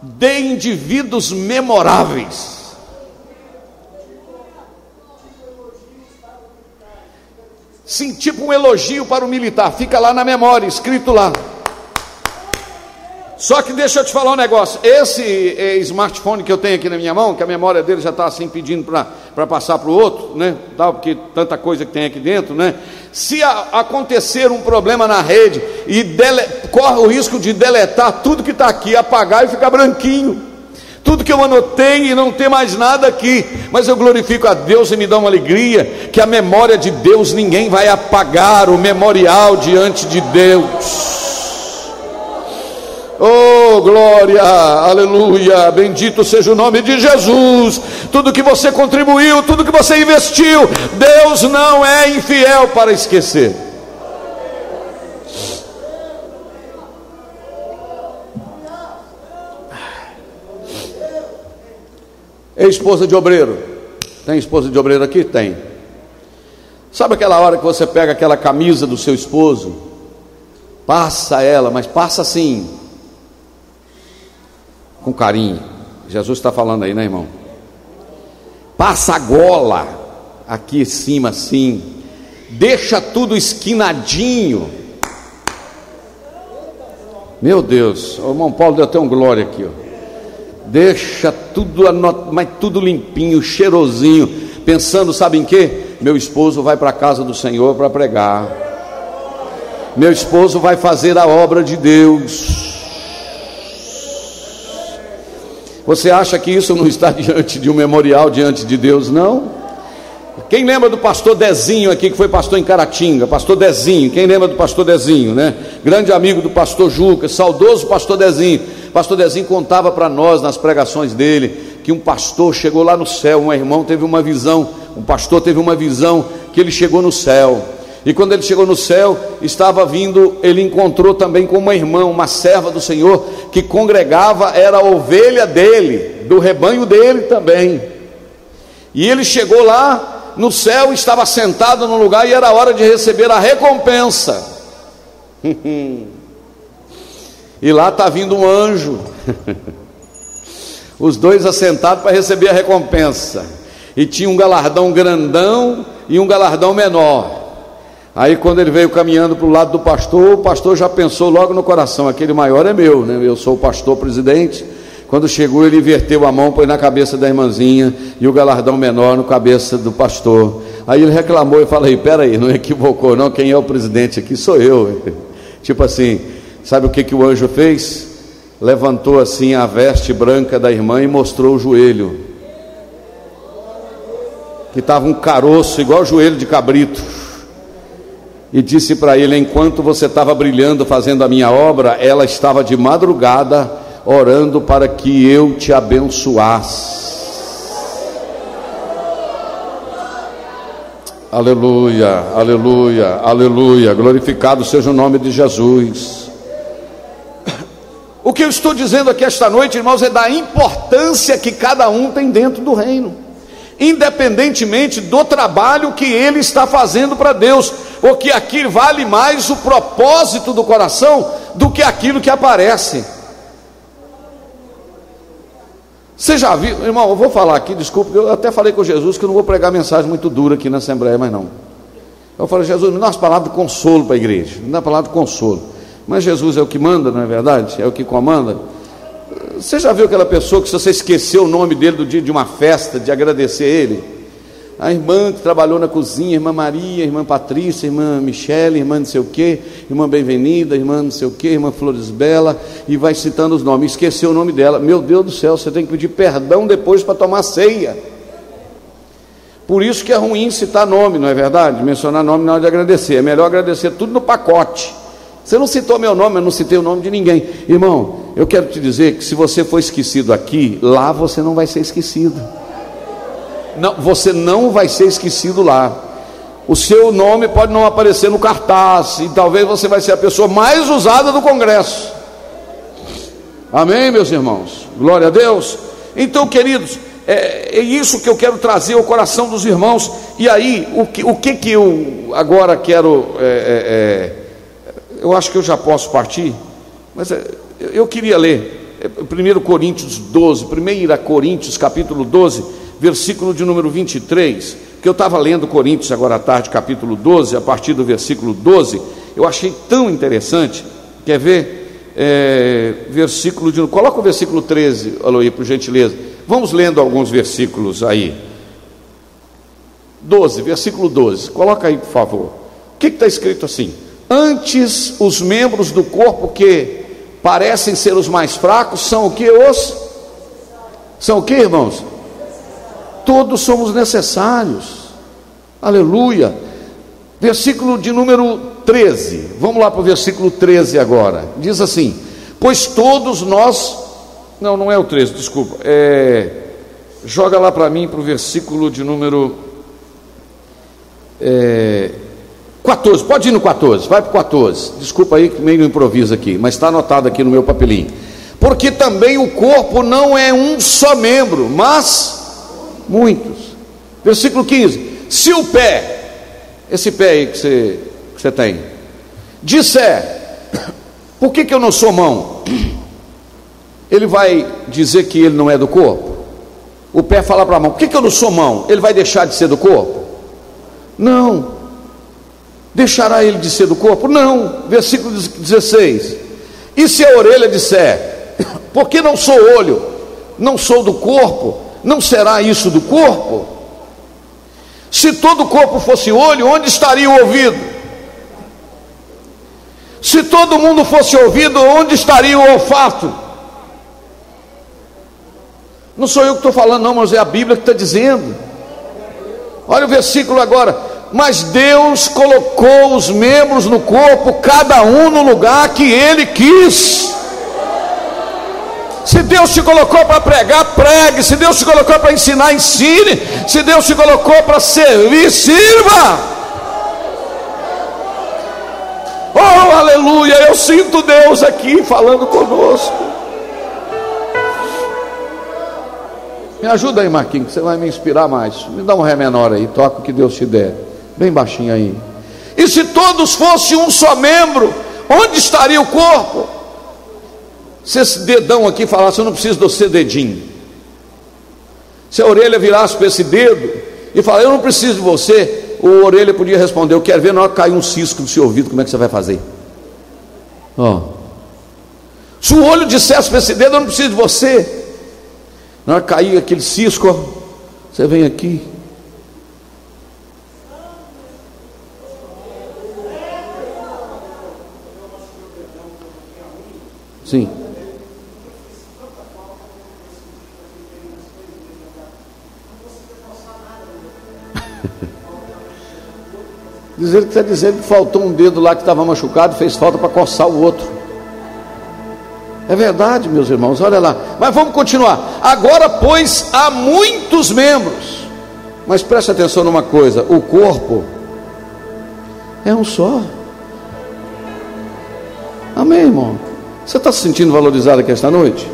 de indivíduos memoráveis. Sim, tipo um elogio para o militar, fica lá na memória, escrito lá. Só que deixa eu te falar um negócio: esse é, smartphone que eu tenho aqui na minha mão, que a memória dele já está assim pedindo para passar para o outro, né? Tal, porque tanta coisa que tem aqui dentro, né? Se a, acontecer um problema na rede e dele, corre o risco de deletar tudo que está aqui, apagar e ficar branquinho tudo que eu anotei e não tem mais nada aqui, mas eu glorifico a Deus e me dá uma alegria que a memória de Deus ninguém vai apagar o memorial diante de Deus. Oh, glória, aleluia, bendito seja o nome de Jesus. Tudo que você contribuiu, tudo que você investiu, Deus não é infiel para esquecer. Esposa de obreiro. Tem esposa de obreiro aqui? Tem. Sabe aquela hora que você pega aquela camisa do seu esposo, passa ela, mas passa assim, com carinho. Jesus está falando aí, né, irmão? Passa a gola aqui em cima, assim, deixa tudo esquinadinho. Meu Deus, o irmão Paulo deu até um glória aqui, ó deixa tudo, mas tudo limpinho, cheirosinho, pensando, sabe em quê? Meu esposo vai para a casa do Senhor para pregar. Meu esposo vai fazer a obra de Deus. Você acha que isso não está diante de um memorial diante de Deus? Não. Quem lembra do pastor Dezinho aqui, que foi pastor em Caratinga? Pastor Dezinho, quem lembra do pastor Dezinho, né? Grande amigo do pastor Juca, saudoso pastor Dezinho. Pastor Dezinho contava para nós nas pregações dele que um pastor chegou lá no céu, um irmão teve uma visão, um pastor teve uma visão que ele chegou no céu. E quando ele chegou no céu, estava vindo, ele encontrou também com uma irmã, uma serva do Senhor, que congregava, era a ovelha dele, do rebanho dele também. E ele chegou lá, no céu, estava sentado no lugar e era hora de receber a recompensa. e lá está vindo um anjo. Os dois assentados para receber a recompensa. E tinha um galardão grandão e um galardão menor. Aí quando ele veio caminhando para o lado do pastor, o pastor já pensou logo no coração: aquele maior é meu, né? Eu sou o pastor presidente quando chegou, ele inverteu a mão, pôs na cabeça da irmãzinha e o galardão menor no cabeça do pastor. Aí ele reclamou e falei: peraí, não equivocou, não. Quem é o presidente aqui sou eu. Tipo assim, sabe o que, que o anjo fez? Levantou assim a veste branca da irmã e mostrou o joelho. Que estava um caroço, igual o joelho de cabrito. E disse para ele: Enquanto você estava brilhando fazendo a minha obra, ela estava de madrugada orando para que eu te abençoasse. Aleluia, aleluia, aleluia. Glorificado seja o nome de Jesus. O que eu estou dizendo aqui esta noite, irmãos, é da importância que cada um tem dentro do reino, independentemente do trabalho que ele está fazendo para Deus, porque aqui vale mais o propósito do coração do que aquilo que aparece. Você já viu, irmão, eu vou falar aqui, desculpa, eu até falei com Jesus que eu não vou pregar mensagem muito dura aqui na Assembleia, mas não. Eu falei, Jesus, me dá umas palavras de consolo para a igreja, me dá palavra de consolo. Mas Jesus é o que manda, não é verdade? É o que comanda. Você já viu aquela pessoa que se você esqueceu o nome dele do dia de uma festa, de agradecer a ele? A irmã que trabalhou na cozinha, irmã Maria, irmã Patrícia, irmã Michele, irmã não sei o quê, irmã Bem-vinda, irmã não sei o quê, irmã Flores Bela, e vai citando os nomes. Esqueceu o nome dela. Meu Deus do céu, você tem que pedir perdão depois para tomar ceia. Por isso que é ruim citar nome, não é verdade? Mencionar nome na hora de agradecer. É melhor agradecer tudo no pacote. Você não citou meu nome, eu não citei o nome de ninguém. Irmão, eu quero te dizer que se você for esquecido aqui, lá você não vai ser esquecido não, você não vai ser esquecido lá. O seu nome pode não aparecer no cartaz, e talvez você vai ser a pessoa mais usada do Congresso. Amém, meus irmãos? Glória a Deus. Então, queridos, é, é, isso que eu quero trazer ao coração dos irmãos. E aí, o que, o que, que eu agora quero. É, é, é eu acho que eu já posso partir, mas é, eu queria ler 1 Coríntios 12, 1 Coríntios capítulo 12 versículo de número 23, que eu estava lendo Coríntios agora à tarde, capítulo 12, a partir do versículo 12, eu achei tão interessante, quer ver? É, versículo de. Coloca o versículo 13, Aloí, por gentileza. Vamos lendo alguns versículos aí. 12, versículo 12. Coloca aí, por favor. O que está escrito assim? Antes os membros do corpo que parecem ser os mais fracos são o que os? São o que, irmãos? Todos somos necessários. Aleluia. Versículo de número 13. Vamos lá para o versículo 13 agora. Diz assim: Pois todos nós. Não, não é o 13, desculpa. É, joga lá para mim para o versículo de número é, 14. Pode ir no 14, vai para o 14. Desculpa aí que meio improviso aqui, mas está anotado aqui no meu papelinho. Porque também o corpo não é um só membro, mas Muitos. Versículo 15: Se o pé, esse pé aí que você, que você tem, disser, por que, que eu não sou mão? Ele vai dizer que ele não é do corpo? O pé fala para a mão: por que, que eu não sou mão? Ele vai deixar de ser do corpo? Não. Deixará ele de ser do corpo? Não. Versículo 16: E se a orelha disser, porque não sou olho, não sou do corpo, não será isso do corpo? Se todo o corpo fosse olho, onde estaria o ouvido? Se todo mundo fosse ouvido, onde estaria o olfato? Não sou eu que estou falando, não, mas é a Bíblia que está dizendo. Olha o versículo agora. Mas Deus colocou os membros no corpo, cada um no lugar que Ele quis. Se Deus te colocou para pregar, pregue. Se Deus te colocou para ensinar, ensine. Se Deus te colocou para servir, sirva. Oh, aleluia! Eu sinto Deus aqui falando conosco. Me ajuda aí, Marquinhos, que você vai me inspirar mais. Me dá um ré menor aí, toca o que Deus te der. Bem baixinho aí. E se todos fossem um só membro, onde estaria o corpo? Se esse dedão aqui falasse, eu não preciso do seu dedinho. Se a orelha virasse para esse dedo e falasse, eu não preciso de você, o orelha podia responder, eu quero ver na hora que cair um cisco no seu ouvido, como é que você vai fazer? Ó. Oh. Se o olho dissesse para esse dedo, eu não preciso de você. Na hora que cair aquele cisco, você vem aqui. Sim. Dizer que está dizendo que faltou um dedo lá que estava machucado, fez falta para coçar o outro. É verdade, meus irmãos, olha lá. Mas vamos continuar. Agora, pois, há muitos membros. Mas preste atenção numa coisa: o corpo é um só. Amém, irmão? Você está se sentindo valorizado aqui esta noite?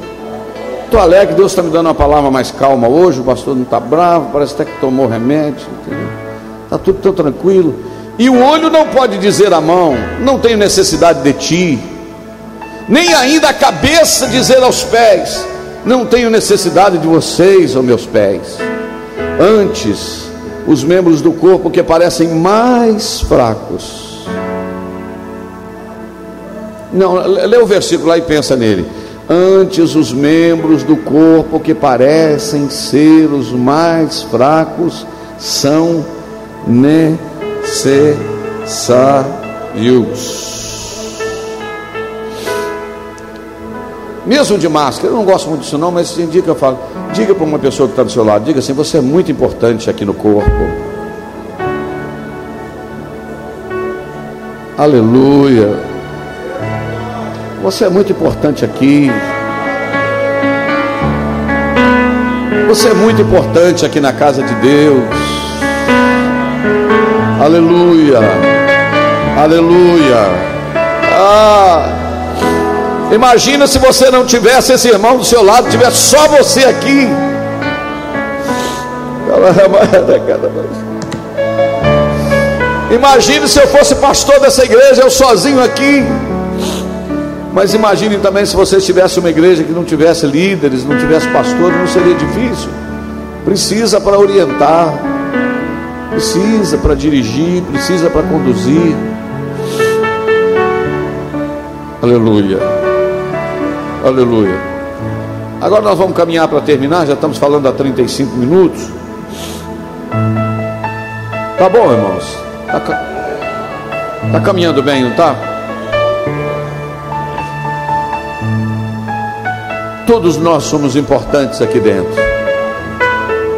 Estou alegre, Deus está me dando uma palavra mais calma hoje. O pastor não está bravo, parece até que tomou remédio. Está tudo tão tranquilo. E o olho não pode dizer à mão: Não tenho necessidade de ti. Nem ainda a cabeça dizer aos pés: Não tenho necessidade de vocês, ó meus pés. Antes, os membros do corpo que parecem mais fracos. Não, lê o versículo lá e pensa nele. Antes, os membros do corpo que parecem ser os mais fracos são necessários necessários. Mesmo de máscara, eu não gosto muito disso não, mas tem dia que eu falo, diga para uma pessoa que está do seu lado, diga assim, você é muito importante aqui no corpo. Aleluia. Você é muito importante aqui. Você é muito importante aqui na casa de Deus. Aleluia. Aleluia. Ah, imagina se você não tivesse esse irmão do seu lado, tivesse só você aqui. Imagine se eu fosse pastor dessa igreja, eu sozinho aqui. Mas imagine também se você tivesse uma igreja que não tivesse líderes, não tivesse pastores, não seria difícil. Precisa para orientar, precisa para dirigir, precisa para conduzir. Aleluia. Aleluia. Agora nós vamos caminhar para terminar, já estamos falando há 35 minutos. Tá bom, irmãos? Tá, tá caminhando bem, não tá? Todos nós somos importantes aqui dentro.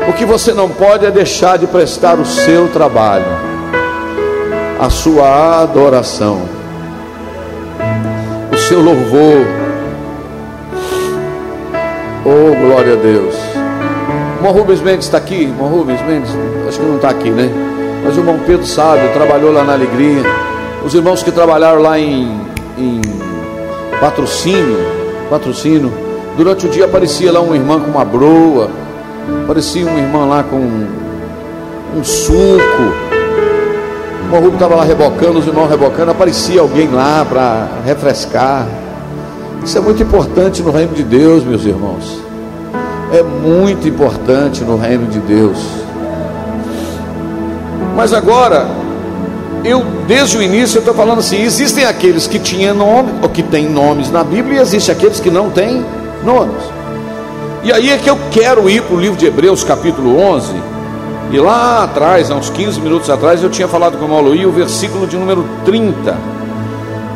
O que você não pode é deixar de prestar o seu trabalho, a sua adoração, o seu louvor. Oh, glória a Deus. Irmão Rubens Mendes está aqui? Irmão Rubens Mendes, acho que não está aqui, né? Mas o irmão Pedro sabe, trabalhou lá na Alegria. Os irmãos que trabalharam lá em, em patrocínio, patrocínio, durante o dia aparecia lá uma irmã com uma broa Parecia uma irmã lá com um suco. O Rubio estava lá rebocando, os irmãos rebocando, aparecia alguém lá para refrescar. Isso é muito importante no reino de Deus, meus irmãos. É muito importante no reino de Deus. Mas agora, eu desde o início eu estou falando assim: existem aqueles que tinham nome, ou que têm nomes na Bíblia, e existem aqueles que não têm nomes. E aí é que eu quero ir para o livro de Hebreus, capítulo 11. E lá atrás, há uns 15 minutos atrás, eu tinha falado com o Mauluí o versículo de número 30.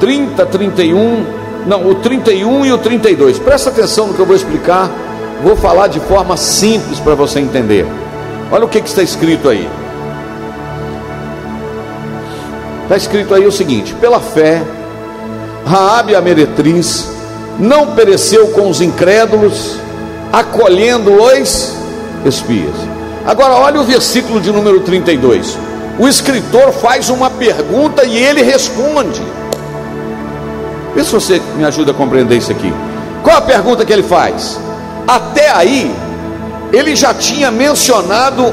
30, 31, não, o 31 e o 32. Presta atenção no que eu vou explicar. Vou falar de forma simples para você entender. Olha o que, que está escrito aí. Está escrito aí o seguinte: pela fé, Raabe a meretriz não pereceu com os incrédulos acolhendo os espias. Agora, olha o versículo de número 32. O escritor faz uma pergunta e ele responde. Vê se você me ajuda a compreender isso aqui. Qual a pergunta que ele faz? Até aí, ele já tinha mencionado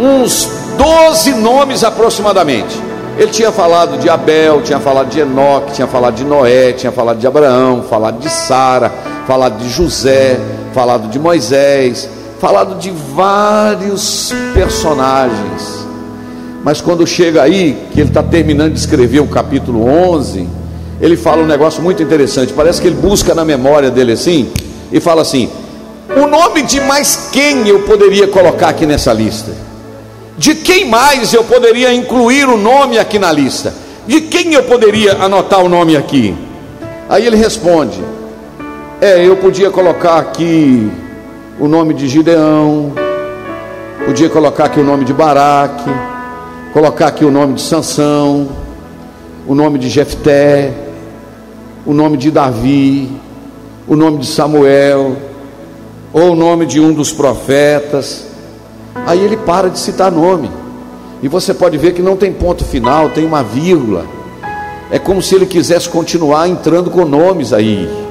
uns 12 nomes aproximadamente. Ele tinha falado de Abel, tinha falado de Enoque, tinha falado de Noé, tinha falado de Abraão, falado de Sara, falado de José, falado de Moisés, falado de vários personagens. Mas quando chega aí, que ele está terminando de escrever o capítulo 11, ele fala um negócio muito interessante. Parece que ele busca na memória dele assim e fala assim: o nome de mais quem eu poderia colocar aqui nessa lista? De quem mais eu poderia incluir o nome aqui na lista? De quem eu poderia anotar o nome aqui? Aí ele responde: É, eu podia colocar aqui o nome de Gideão, podia colocar aqui o nome de Baraque, colocar aqui o nome de Sansão, o nome de Jefté, o nome de Davi, o nome de Samuel, ou o nome de um dos profetas. Aí ele para de citar nome. E você pode ver que não tem ponto final, tem uma vírgula. É como se ele quisesse continuar entrando com nomes aí.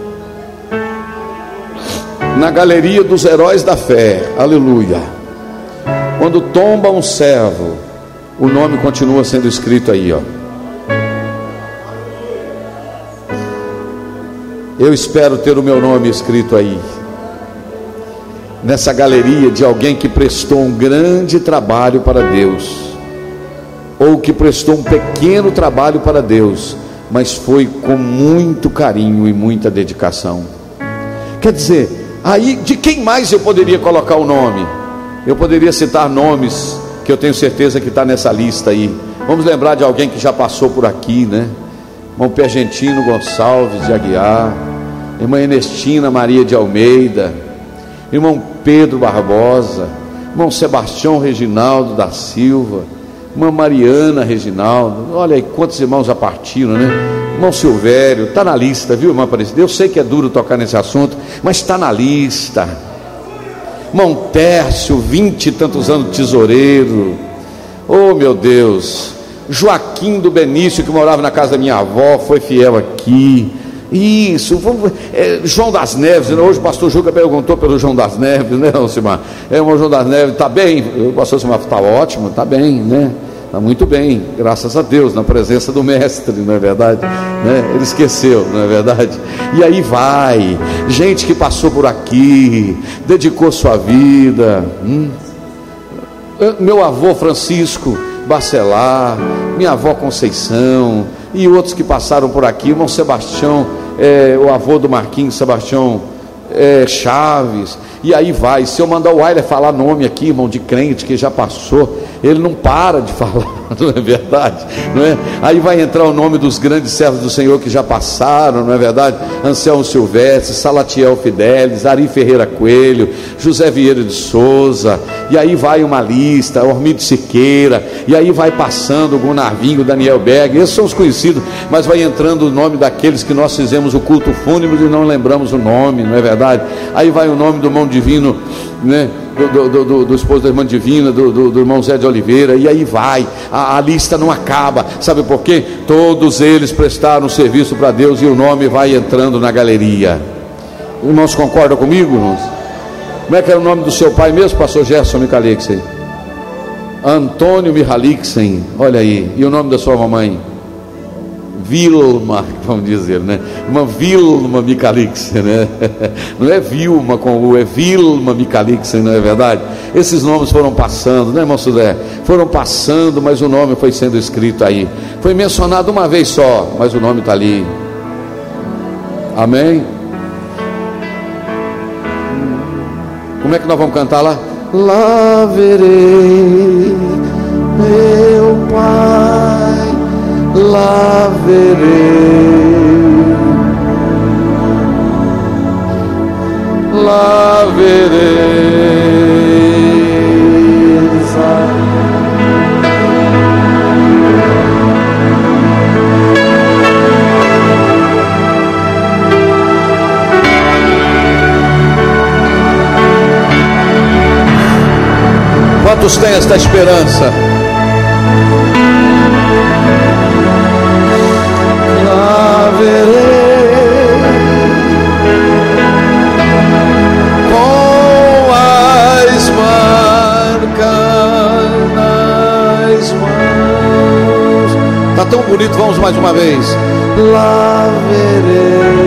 Na galeria dos heróis da fé, aleluia. Quando tomba um servo, o nome continua sendo escrito aí, ó. Eu espero ter o meu nome escrito aí. Nessa galeria de alguém que prestou um grande trabalho para Deus, ou que prestou um pequeno trabalho para Deus, mas foi com muito carinho e muita dedicação. Quer dizer, aí de quem mais eu poderia colocar o nome? Eu poderia citar nomes que eu tenho certeza que está nessa lista aí. Vamos lembrar de alguém que já passou por aqui, né? Irmão Pergentino Gonçalves de Aguiar irmã Ernestina Maria de Almeida, irmão Pedro Barbosa, irmão Sebastião Reginaldo da Silva, irmã Mariana Reginaldo, olha aí quantos irmãos já partiram, né? Irmão Silvério, está na lista, viu, irmã Aparecida? Eu sei que é duro tocar nesse assunto, mas está na lista. Irmão Tércio, vinte e tantos anos tesoureiro. Oh meu Deus, Joaquim do Benício, que morava na casa da minha avó, foi fiel aqui. Isso, vamos, é, João das Neves, né? hoje o pastor Juca perguntou pelo João das Neves, né, Alcimar? É, o João das Neves, está bem? O pastor Alcimar está ótimo, está bem, né? Está muito bem, graças a Deus, na presença do Mestre, não é verdade? Né? Ele esqueceu, não é verdade? E aí vai, gente que passou por aqui, dedicou sua vida. Hum? Meu avô Francisco Bacelar, minha avó Conceição, e outros que passaram por aqui, irmão Sebastião é, o avô do Marquinhos, Sebastião é, Chaves, e aí vai. Se eu mandar o Weiler falar nome aqui, irmão, de crente que já passou, ele não para de falar, não é verdade? Não é? Aí vai entrar o nome dos grandes servos do Senhor que já passaram, não é verdade? Anselmo Silvestre, Salatiel Fidelis, Ari Ferreira Coelho, José Vieira de Souza, e aí vai uma lista, Ormido Siqueira, e aí vai passando o Gunarvinho, Daniel Berg, esses são os conhecidos, mas vai entrando o nome daqueles que nós fizemos o culto fúnebre e não lembramos o nome, não é verdade? Aí vai o nome do mão divino, né? Do, do, do, do esposo da irmã Divina, do, irmão Zé de Oliveira, e aí vai, a, a, lista não acaba, sabe por quê? Todos eles prestaram serviço para Deus e o nome vai entrando na galeria. Irmãos, concordam comigo, irmãos? Como é que era o nome do seu pai mesmo, pastor Gerson Michalixen? Antônio Michalixen, olha aí, e o nome da sua mamãe? Vilma, vamos dizer, né? Uma Vilma Micalixen, né? Não é Vilma com o, é Vilma Micalixen, não é verdade? Esses nomes foram passando, né, irmão Sudé? Foram passando, mas o nome foi sendo escrito aí. Foi mencionado uma vez só, mas o nome está ali. Amém? Como é que nós vamos cantar lá? Lá verei meu Pai lá verei, lá verei. Quantos têm esta esperança? Verei com as marcas nas mãos. Tá tão bonito, vamos mais uma vez. Lá verei.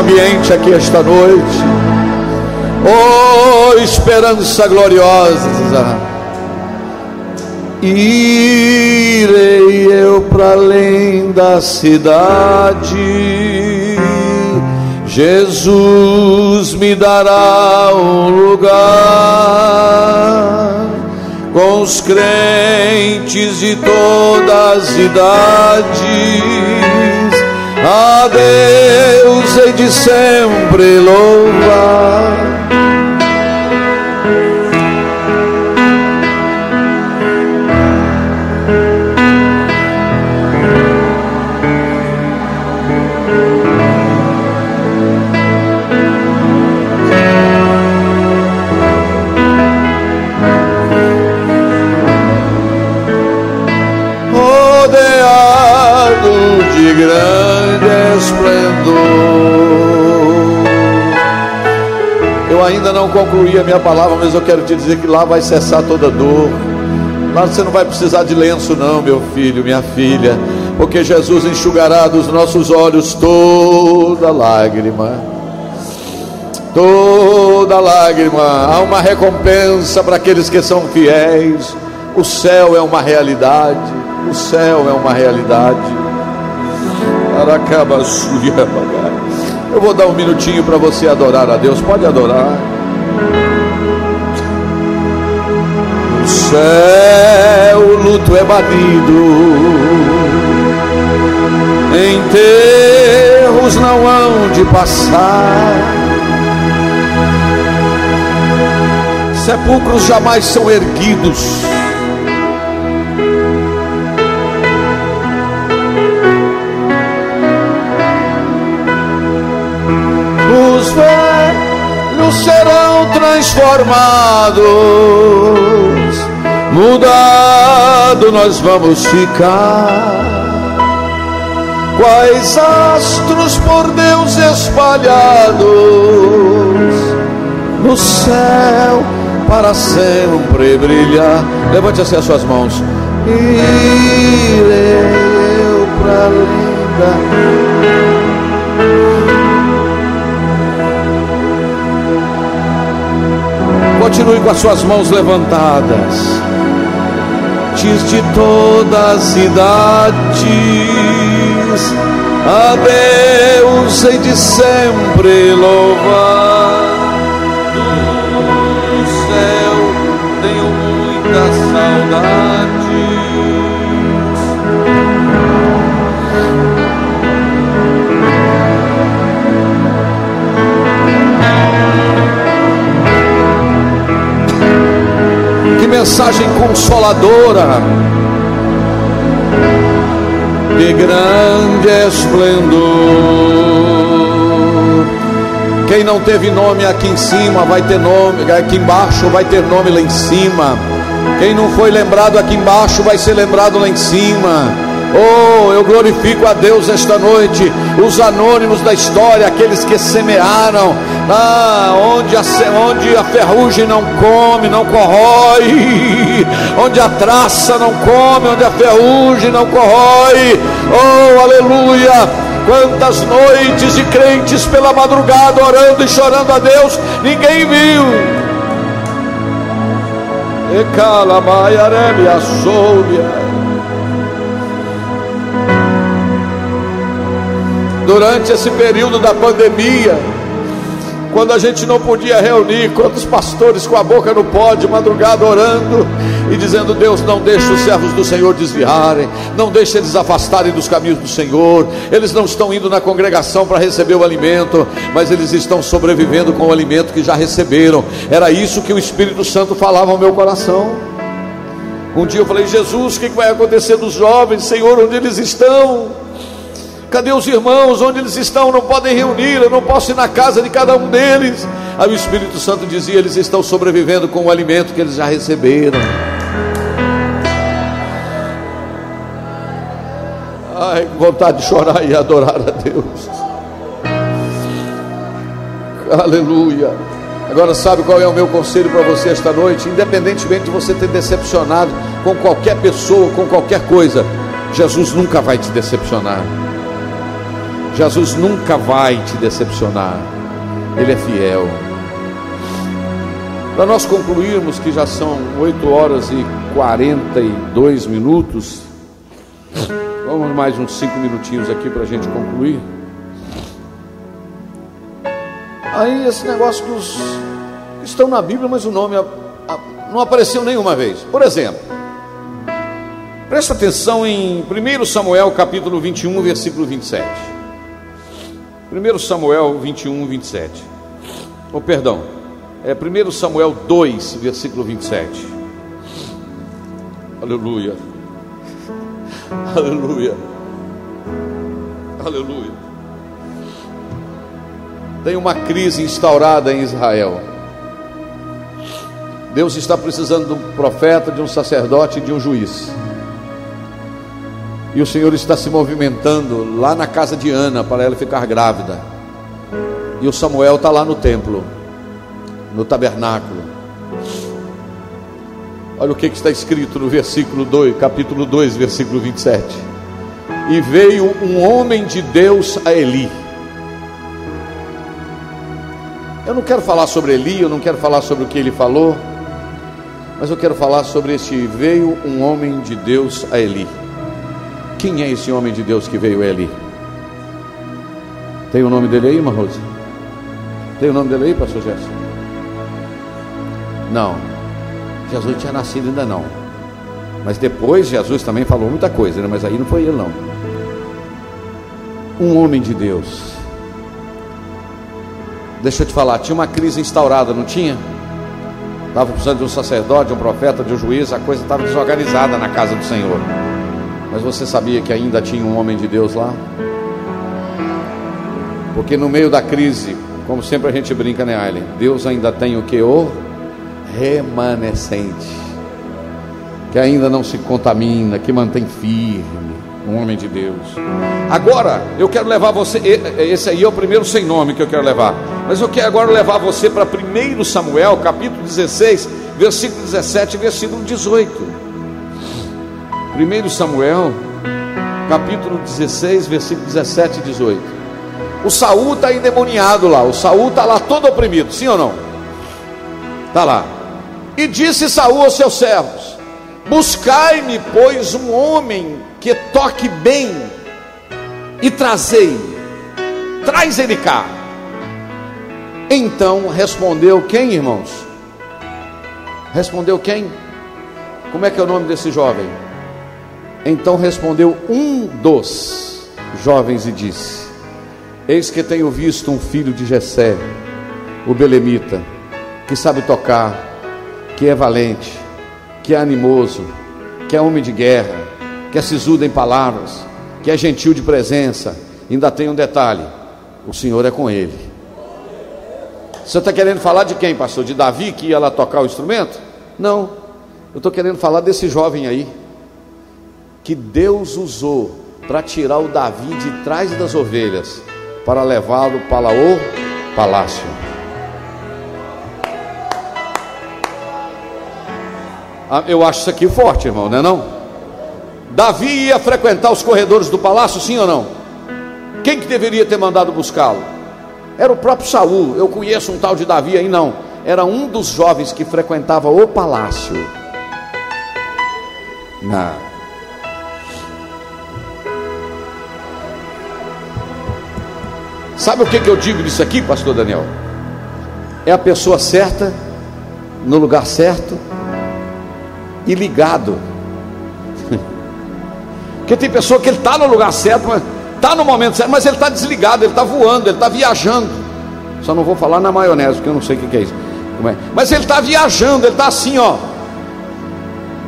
Ambiente aqui esta noite. Oh, esperança gloriosa. Irei eu para além da cidade. Jesus me dará um lugar com os crentes de todas as idades. A Deus hei de sempre louvar. Grande ainda não concluí a minha palavra, mas eu quero te dizer que lá vai cessar toda dor. Lá você não vai precisar de lenço, não, meu filho, minha filha, porque Jesus enxugará dos nossos olhos toda lágrima. Toda lágrima, há uma recompensa para aqueles que são fiéis. O céu é uma realidade, o céu é uma realidade. Eu vou dar um minutinho para você adorar a Deus. Pode adorar. O céu, o luto é banido. Enterros não hão de passar. Sepulcros jamais são erguidos os velhos serão transformados, mudado nós vamos ficar. Quais astros por Deus espalhados no céu para sempre brilhar. Levante assim as suas mãos. Irei eu para linda Continue com as suas mãos levantadas. Diz de todas as idades, a Deus e de sempre louvar. Mensagem consoladora. De grande esplendor. Quem não teve nome aqui em cima vai ter nome, aqui embaixo vai ter nome lá em cima. Quem não foi lembrado aqui embaixo vai ser lembrado lá em cima. Oh, eu glorifico a Deus esta noite. Os anônimos da história, aqueles que semearam, ah, onde, a, onde a ferrugem não come, não corrói, onde a traça não come, onde a ferrugem não corrói. Oh, aleluia! Quantas noites de crentes pela madrugada orando e chorando a Deus, ninguém viu. E calabaiareme a durante esse período da pandemia, quando a gente não podia reunir, quantos pastores com a boca no pó de madrugada orando e dizendo: Deus, não deixe os servos do Senhor desviarem, não deixe eles afastarem dos caminhos do Senhor. Eles não estão indo na congregação para receber o alimento, mas eles estão sobrevivendo com o alimento que já receberam. Era isso que o Espírito Santo falava ao meu coração. Um dia eu falei: Jesus, o que vai acontecer dos jovens, Senhor, onde eles estão? Cadê os irmãos? Onde eles estão? Não podem reunir, eu não posso ir na casa de cada um deles. Aí o Espírito Santo dizia: eles estão sobrevivendo com o alimento que eles já receberam. Ai, vontade de chorar e adorar a Deus. Aleluia. Agora sabe qual é o meu conselho para você esta noite? Independentemente de você ter decepcionado com qualquer pessoa, com qualquer coisa, Jesus nunca vai te decepcionar. Jesus nunca vai te decepcionar, Ele é fiel. Para nós concluirmos, que já são 8 horas e 42 minutos, vamos mais uns 5 minutinhos aqui para a gente concluir. Aí esse negócio dos estão na Bíblia, mas o nome não apareceu nenhuma vez. Por exemplo, presta atenção em 1 Samuel capítulo 21, versículo 27. 1 Samuel 21, 27. Oh, perdão, é 1 Samuel 2, versículo 27. Aleluia. Aleluia. Aleluia. Tem uma crise instaurada em Israel. Deus está precisando de um profeta, de um sacerdote e de um juiz. E o Senhor está se movimentando lá na casa de Ana para ela ficar grávida. E o Samuel está lá no templo, no tabernáculo. Olha o que, está escrito no versículo 2, capítulo 2, versículo 27. E veio um homem de Deus a Eli. Eu não quero falar sobre Eli, eu não quero falar sobre o que ele falou. Mas eu quero falar sobre este veio um homem de Deus a Eli. Quem é esse homem de Deus que veio a Eli? Tem o nome dele aí, Rose? Tem o nome dele aí, pastor Gerson? Não. Jesus tinha nascido ainda não. Mas depois Jesus também falou muita coisa, né? mas aí não foi ele não. Um homem de Deus. Deixa eu te falar, tinha uma crise instaurada, não tinha? Estava precisando de um sacerdote, de um profeta, de um juiz, a coisa estava desorganizada na casa do Senhor. Mas você sabia que ainda tinha um homem de Deus lá? Porque no meio da crise, como sempre a gente brinca, né, Aileen? Deus ainda tem o que? O remanescente, que ainda não se contamina, que mantém firme, um homem de Deus. Agora, eu quero levar você, esse aí é o primeiro sem nome que eu quero levar. Mas eu quero agora levar você para 1 Samuel, capítulo 16, versículo 17 e versículo 18. 1 Samuel, capítulo 16, versículo 17 e 18. O Saul está endemoniado lá, o Saul está lá todo oprimido, sim ou não? Está lá. E disse Saul aos seus servos: Buscai-me, pois, um homem que toque bem, e trazei, traz ele cá. Então respondeu quem, irmãos? Respondeu quem? Como é que é o nome desse jovem? Então respondeu um dos jovens e disse: Eis que tenho visto um filho de Jessé, o belemita, que sabe tocar, que é valente, que é animoso, que é homem de guerra, que é sisudo em palavras, que é gentil de presença. Ainda tem um detalhe: o Senhor é com ele. Você está querendo falar de quem, pastor? De Davi que ia lá tocar o instrumento? Não. Eu estou querendo falar desse jovem aí, que Deus usou para tirar o Davi de trás das ovelhas, para levá-lo para o palácio. Ah, eu acho isso aqui forte, irmão, não é não? Davi ia frequentar os corredores do palácio, sim ou não? Quem que deveria ter mandado buscá-lo? Era o próprio Saul. Eu conheço um tal de Davi aí não. Era um dos jovens que frequentava o palácio. Não. Sabe o que, que eu digo disso aqui, pastor Daniel? É a pessoa certa, no lugar certo e ligado. Porque tem pessoa que ele está no lugar certo, está no momento certo, mas ele está desligado, ele está voando, ele está viajando. Só não vou falar na maionese, porque eu não sei o que, é isso. É? Mas ele está viajando, ele está assim, ó.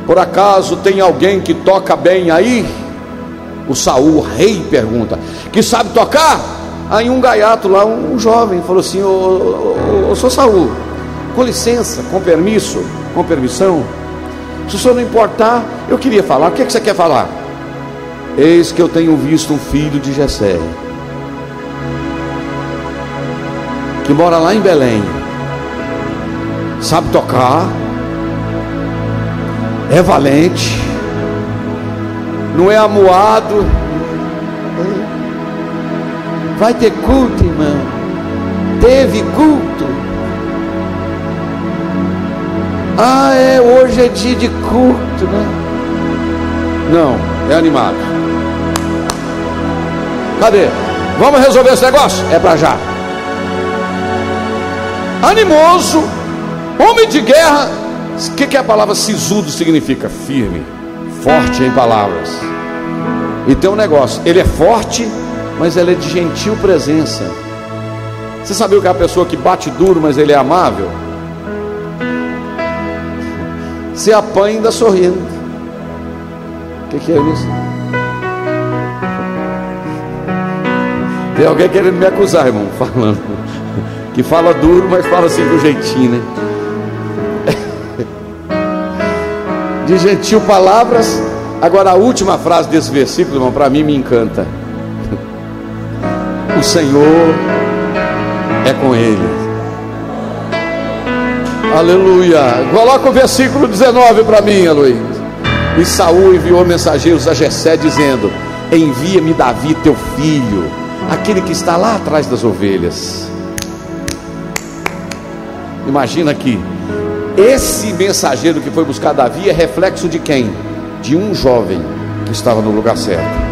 Por acaso tem alguém que toca bem aí? O Saul, rei, pergunta: Que sabe tocar? Aí um gaiato lá, um jovem, falou assim: Ô, ô, ô, ô com licença, com permisso, com permissão. Se o senhor não importar, eu queria falar. O que, é que você quer falar? Eis que eu tenho visto um filho de Jessé, que mora lá em Belém, sabe tocar, é valente, não é amuado. Vai ter culto, irmão. Teve culto. Ah, é, hoje é dia de culto, né? Não, é animado. Cadê? Vamos resolver esse negócio? É para já. Animoso, homem de guerra. O que, que a palavra sisudo significa? Firme, forte em palavras. E tem um negócio: ele é forte, mas ele é de gentil presença. Você sabia que é a pessoa que bate duro, mas ele é amável? Se apanha ainda sorrindo. O que, que é isso? Tem alguém querendo me acusar, irmão, falando. Que fala duro, mas fala assim com jeitinho, né? De gentil palavras. Agora a última frase desse versículo, irmão, para mim me encanta. Senhor é com ele. Aleluia. Coloca o versículo 19 para mim, Aloysio. E Saul enviou mensageiros a Jessé dizendo: Envia-me Davi, teu filho, aquele que está lá atrás das ovelhas. Imagina aqui, esse mensageiro que foi buscar Davi é reflexo de quem? De um jovem que estava no lugar certo.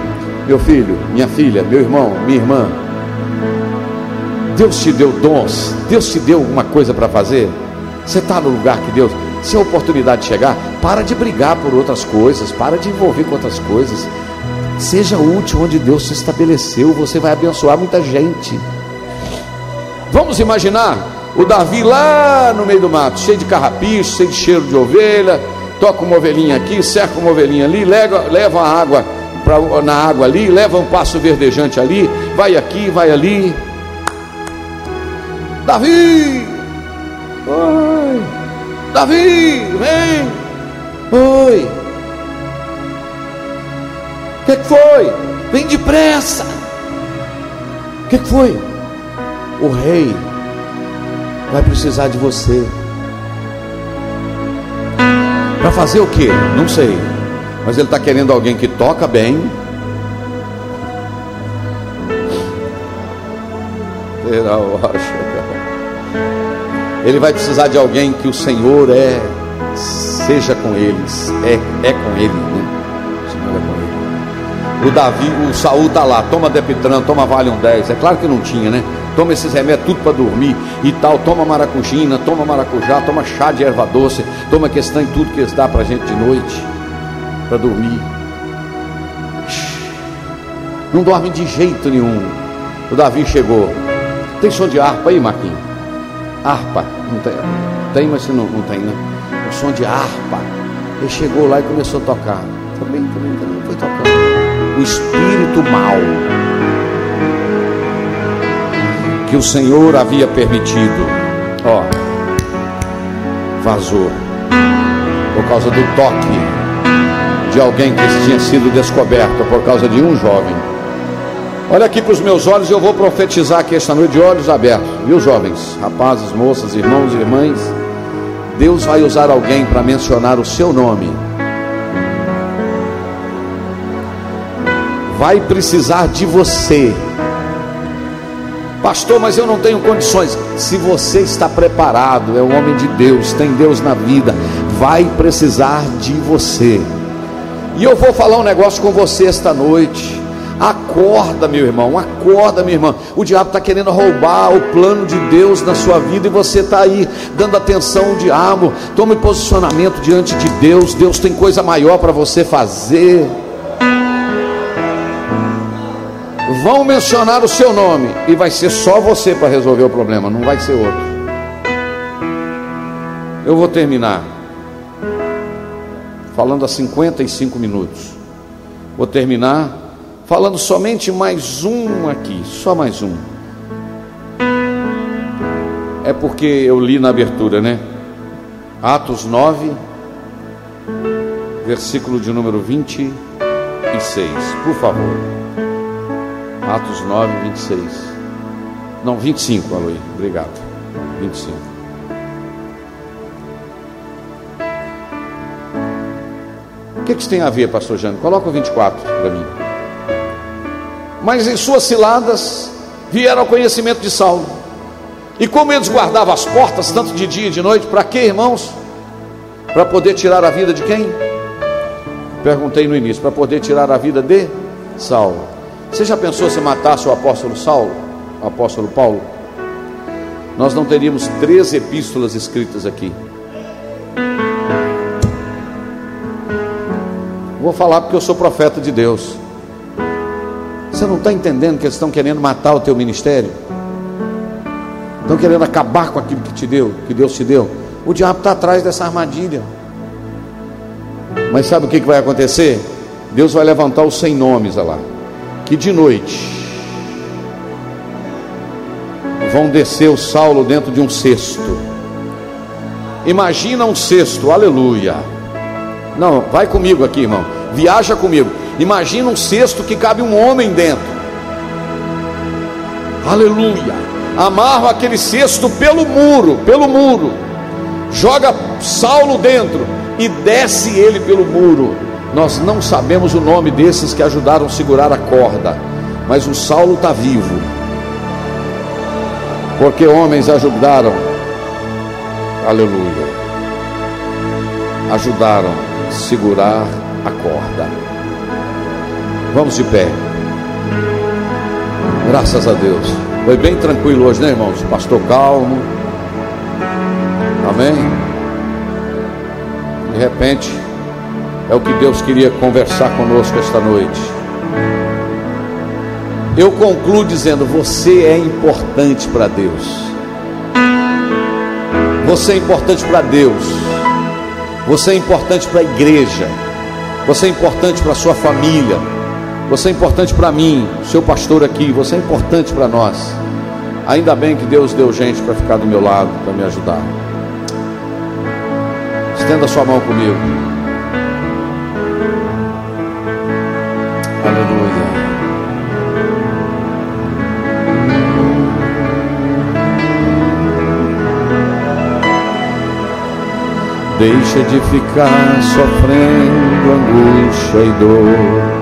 Meu filho, minha filha, meu irmão, minha irmã. Deus te deu dons, Deus te deu alguma coisa para fazer. Você está no lugar que Deus, se a oportunidade chegar, para de brigar por outras coisas, para de envolver com outras coisas. Seja útil onde Deus se estabeleceu, você vai abençoar muita gente. Vamos imaginar o Davi lá no meio do mato, cheio de carrapicho, cheio de cheiro de ovelha, toca uma ovelhinha aqui, cerca uma ovelhinha ali, leva, leva a água pra, na água ali, leva um passo verdejante ali, vai aqui, vai ali. Davi, Oi, Davi, vem. Oi. O que, que foi? Vem depressa. O que, que foi? O rei vai precisar de você. Para fazer o que? Não sei. Mas ele está querendo alguém que toca bem. Ele vai precisar de alguém que o Senhor é, seja com eles, é, é com ele, né? O Senhor é com ele. O Davi, o Saul está lá, toma Depitran, toma Valium 10. É claro que não tinha, né? Toma esses remédios tudo para dormir e tal. Toma maracujina, toma maracujá, toma chá de erva doce, toma questão em tudo que eles dão para gente de noite, para dormir. Não dorme de jeito nenhum. O Davi chegou. Tem som de harpa aí, Marquinhos? harpa. Não tem, tem mas não, não tem, né? O som de harpa. Ele chegou lá e começou a tocar. Também, também, também foi tocando. O espírito mal que o Senhor havia permitido, ó, vazou por causa do toque de alguém que tinha sido descoberto por causa de um jovem. Olha aqui para os meus olhos, eu vou profetizar aqui esta noite de olhos abertos. Viu, jovens, rapazes, moças, irmãos e irmãs? Deus vai usar alguém para mencionar o seu nome. Vai precisar de você. Pastor, mas eu não tenho condições. Se você está preparado, é um homem de Deus, tem Deus na vida, vai precisar de você. E eu vou falar um negócio com você esta noite. Acorda, meu irmão, acorda, minha irmã. O diabo está querendo roubar o plano de Deus na sua vida e você está aí dando atenção ao diabo. Tome posicionamento diante de Deus. Deus tem coisa maior para você fazer. Vão mencionar o seu nome e vai ser só você para resolver o problema, não vai ser outro. Eu vou terminar falando há 55 minutos. Vou terminar falando somente mais um aqui, só mais um. É porque eu li na abertura, né? Atos 9, versículo de número 26, por favor. Atos 9, 26. Não, 25, Aloy, obrigado. 25. O que, que isso tem a ver, pastor Jânio? Coloca o 24 para mim. Mas em suas ciladas vieram ao conhecimento de Saulo. E como eles guardavam as portas, tanto de dia e de noite, para quê, irmãos? Para poder tirar a vida de quem? Perguntei no início, para poder tirar a vida de Saulo. Você já pensou se matasse o apóstolo Saulo, o apóstolo Paulo? Nós não teríamos três epístolas escritas aqui. Vou falar porque eu sou profeta de Deus. Você não está entendendo que eles estão querendo matar o teu ministério? Estão querendo acabar com aquilo que te deu, que Deus te deu. O diabo está atrás dessa armadilha. Mas sabe o que, que vai acontecer? Deus vai levantar os sem nomes lá. Que de noite vão descer o Saulo dentro de um cesto. Imagina um cesto, aleluia. Não, vai comigo aqui, irmão. Viaja comigo. Imagina um cesto que cabe um homem dentro. Aleluia. Amarra aquele cesto pelo muro, pelo muro. Joga Saulo dentro e desce ele pelo muro. Nós não sabemos o nome desses que ajudaram a segurar a corda, mas o Saulo está vivo. Porque homens ajudaram. Aleluia. Ajudaram a segurar a corda. Vamos de pé. Graças a Deus. Foi bem tranquilo hoje, né, irmãos? Pastor calmo. Amém. De repente, é o que Deus queria conversar conosco esta noite. Eu concluo dizendo: você é importante para Deus. Você é importante para Deus. Você é importante para a igreja. Você é importante para a sua família. Você é importante para mim, seu pastor aqui. Você é importante para nós. Ainda bem que Deus deu gente para ficar do meu lado, para me ajudar. Estenda sua mão comigo. Aleluia. Deixa de ficar sofrendo angústia e dor.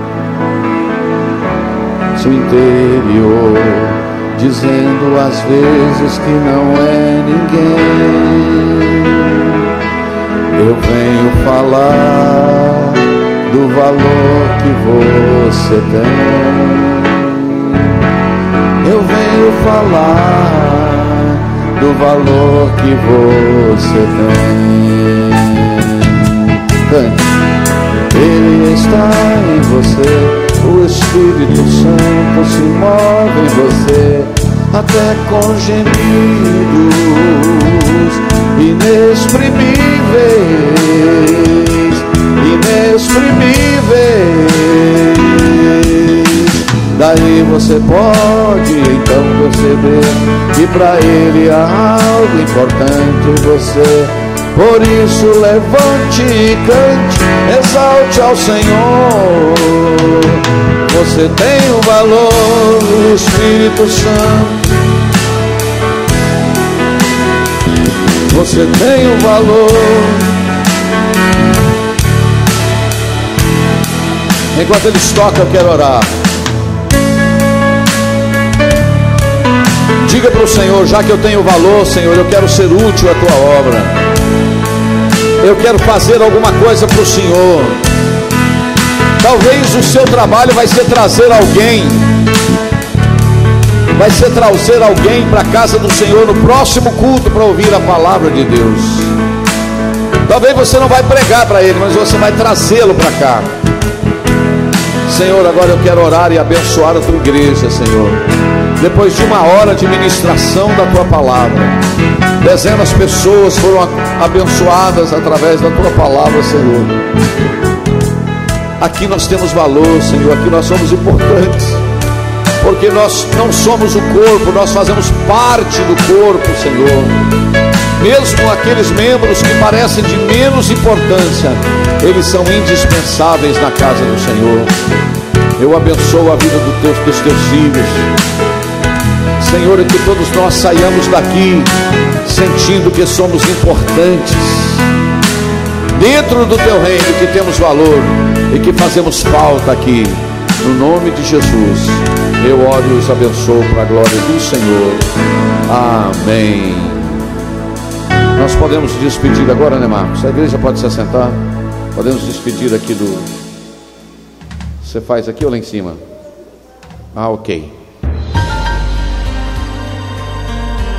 Seu interior, dizendo às vezes que não é ninguém. Eu venho falar do valor que você tem. Eu venho falar do valor que você tem. Ele está em você, o Espírito Santo se move em você, até com gemidos inexprimíveis, inexprimíveis. Daí você pode então perceber que para ele há algo importante em você. Por isso levante e cante, exalte ao Senhor. Você tem o valor do Espírito Santo. Você tem o valor. Enquanto eles tocam, eu quero orar. Diga para o Senhor, já que eu tenho valor, Senhor, eu quero ser útil à tua obra. Eu quero fazer alguma coisa para o Senhor. Talvez o seu trabalho vai ser trazer alguém, vai ser trazer alguém para a casa do Senhor no próximo culto para ouvir a palavra de Deus. Talvez você não vai pregar para ele, mas você vai trazê-lo para cá. Senhor, agora eu quero orar e abençoar a tua igreja, Senhor. Depois de uma hora de ministração da tua palavra, dezenas de pessoas foram abençoadas através da tua palavra, Senhor. Aqui nós temos valor, Senhor, aqui nós somos importantes, porque nós não somos o corpo, nós fazemos parte do corpo, Senhor. Mesmo aqueles membros que parecem de menos importância, eles são indispensáveis na casa do Senhor. Eu abençoo a vida do teu, dos teus filhos. Senhor, que todos nós saiamos daqui sentindo que somos importantes dentro do teu reino, que temos valor e que fazemos falta aqui. No nome de Jesus. Eu oro e os abençoo para a glória do Senhor. Amém. Nós podemos despedir agora, né, Marcos? A igreja pode se assentar. Podemos despedir aqui do. Você faz aqui ou lá em cima? Ah, ok.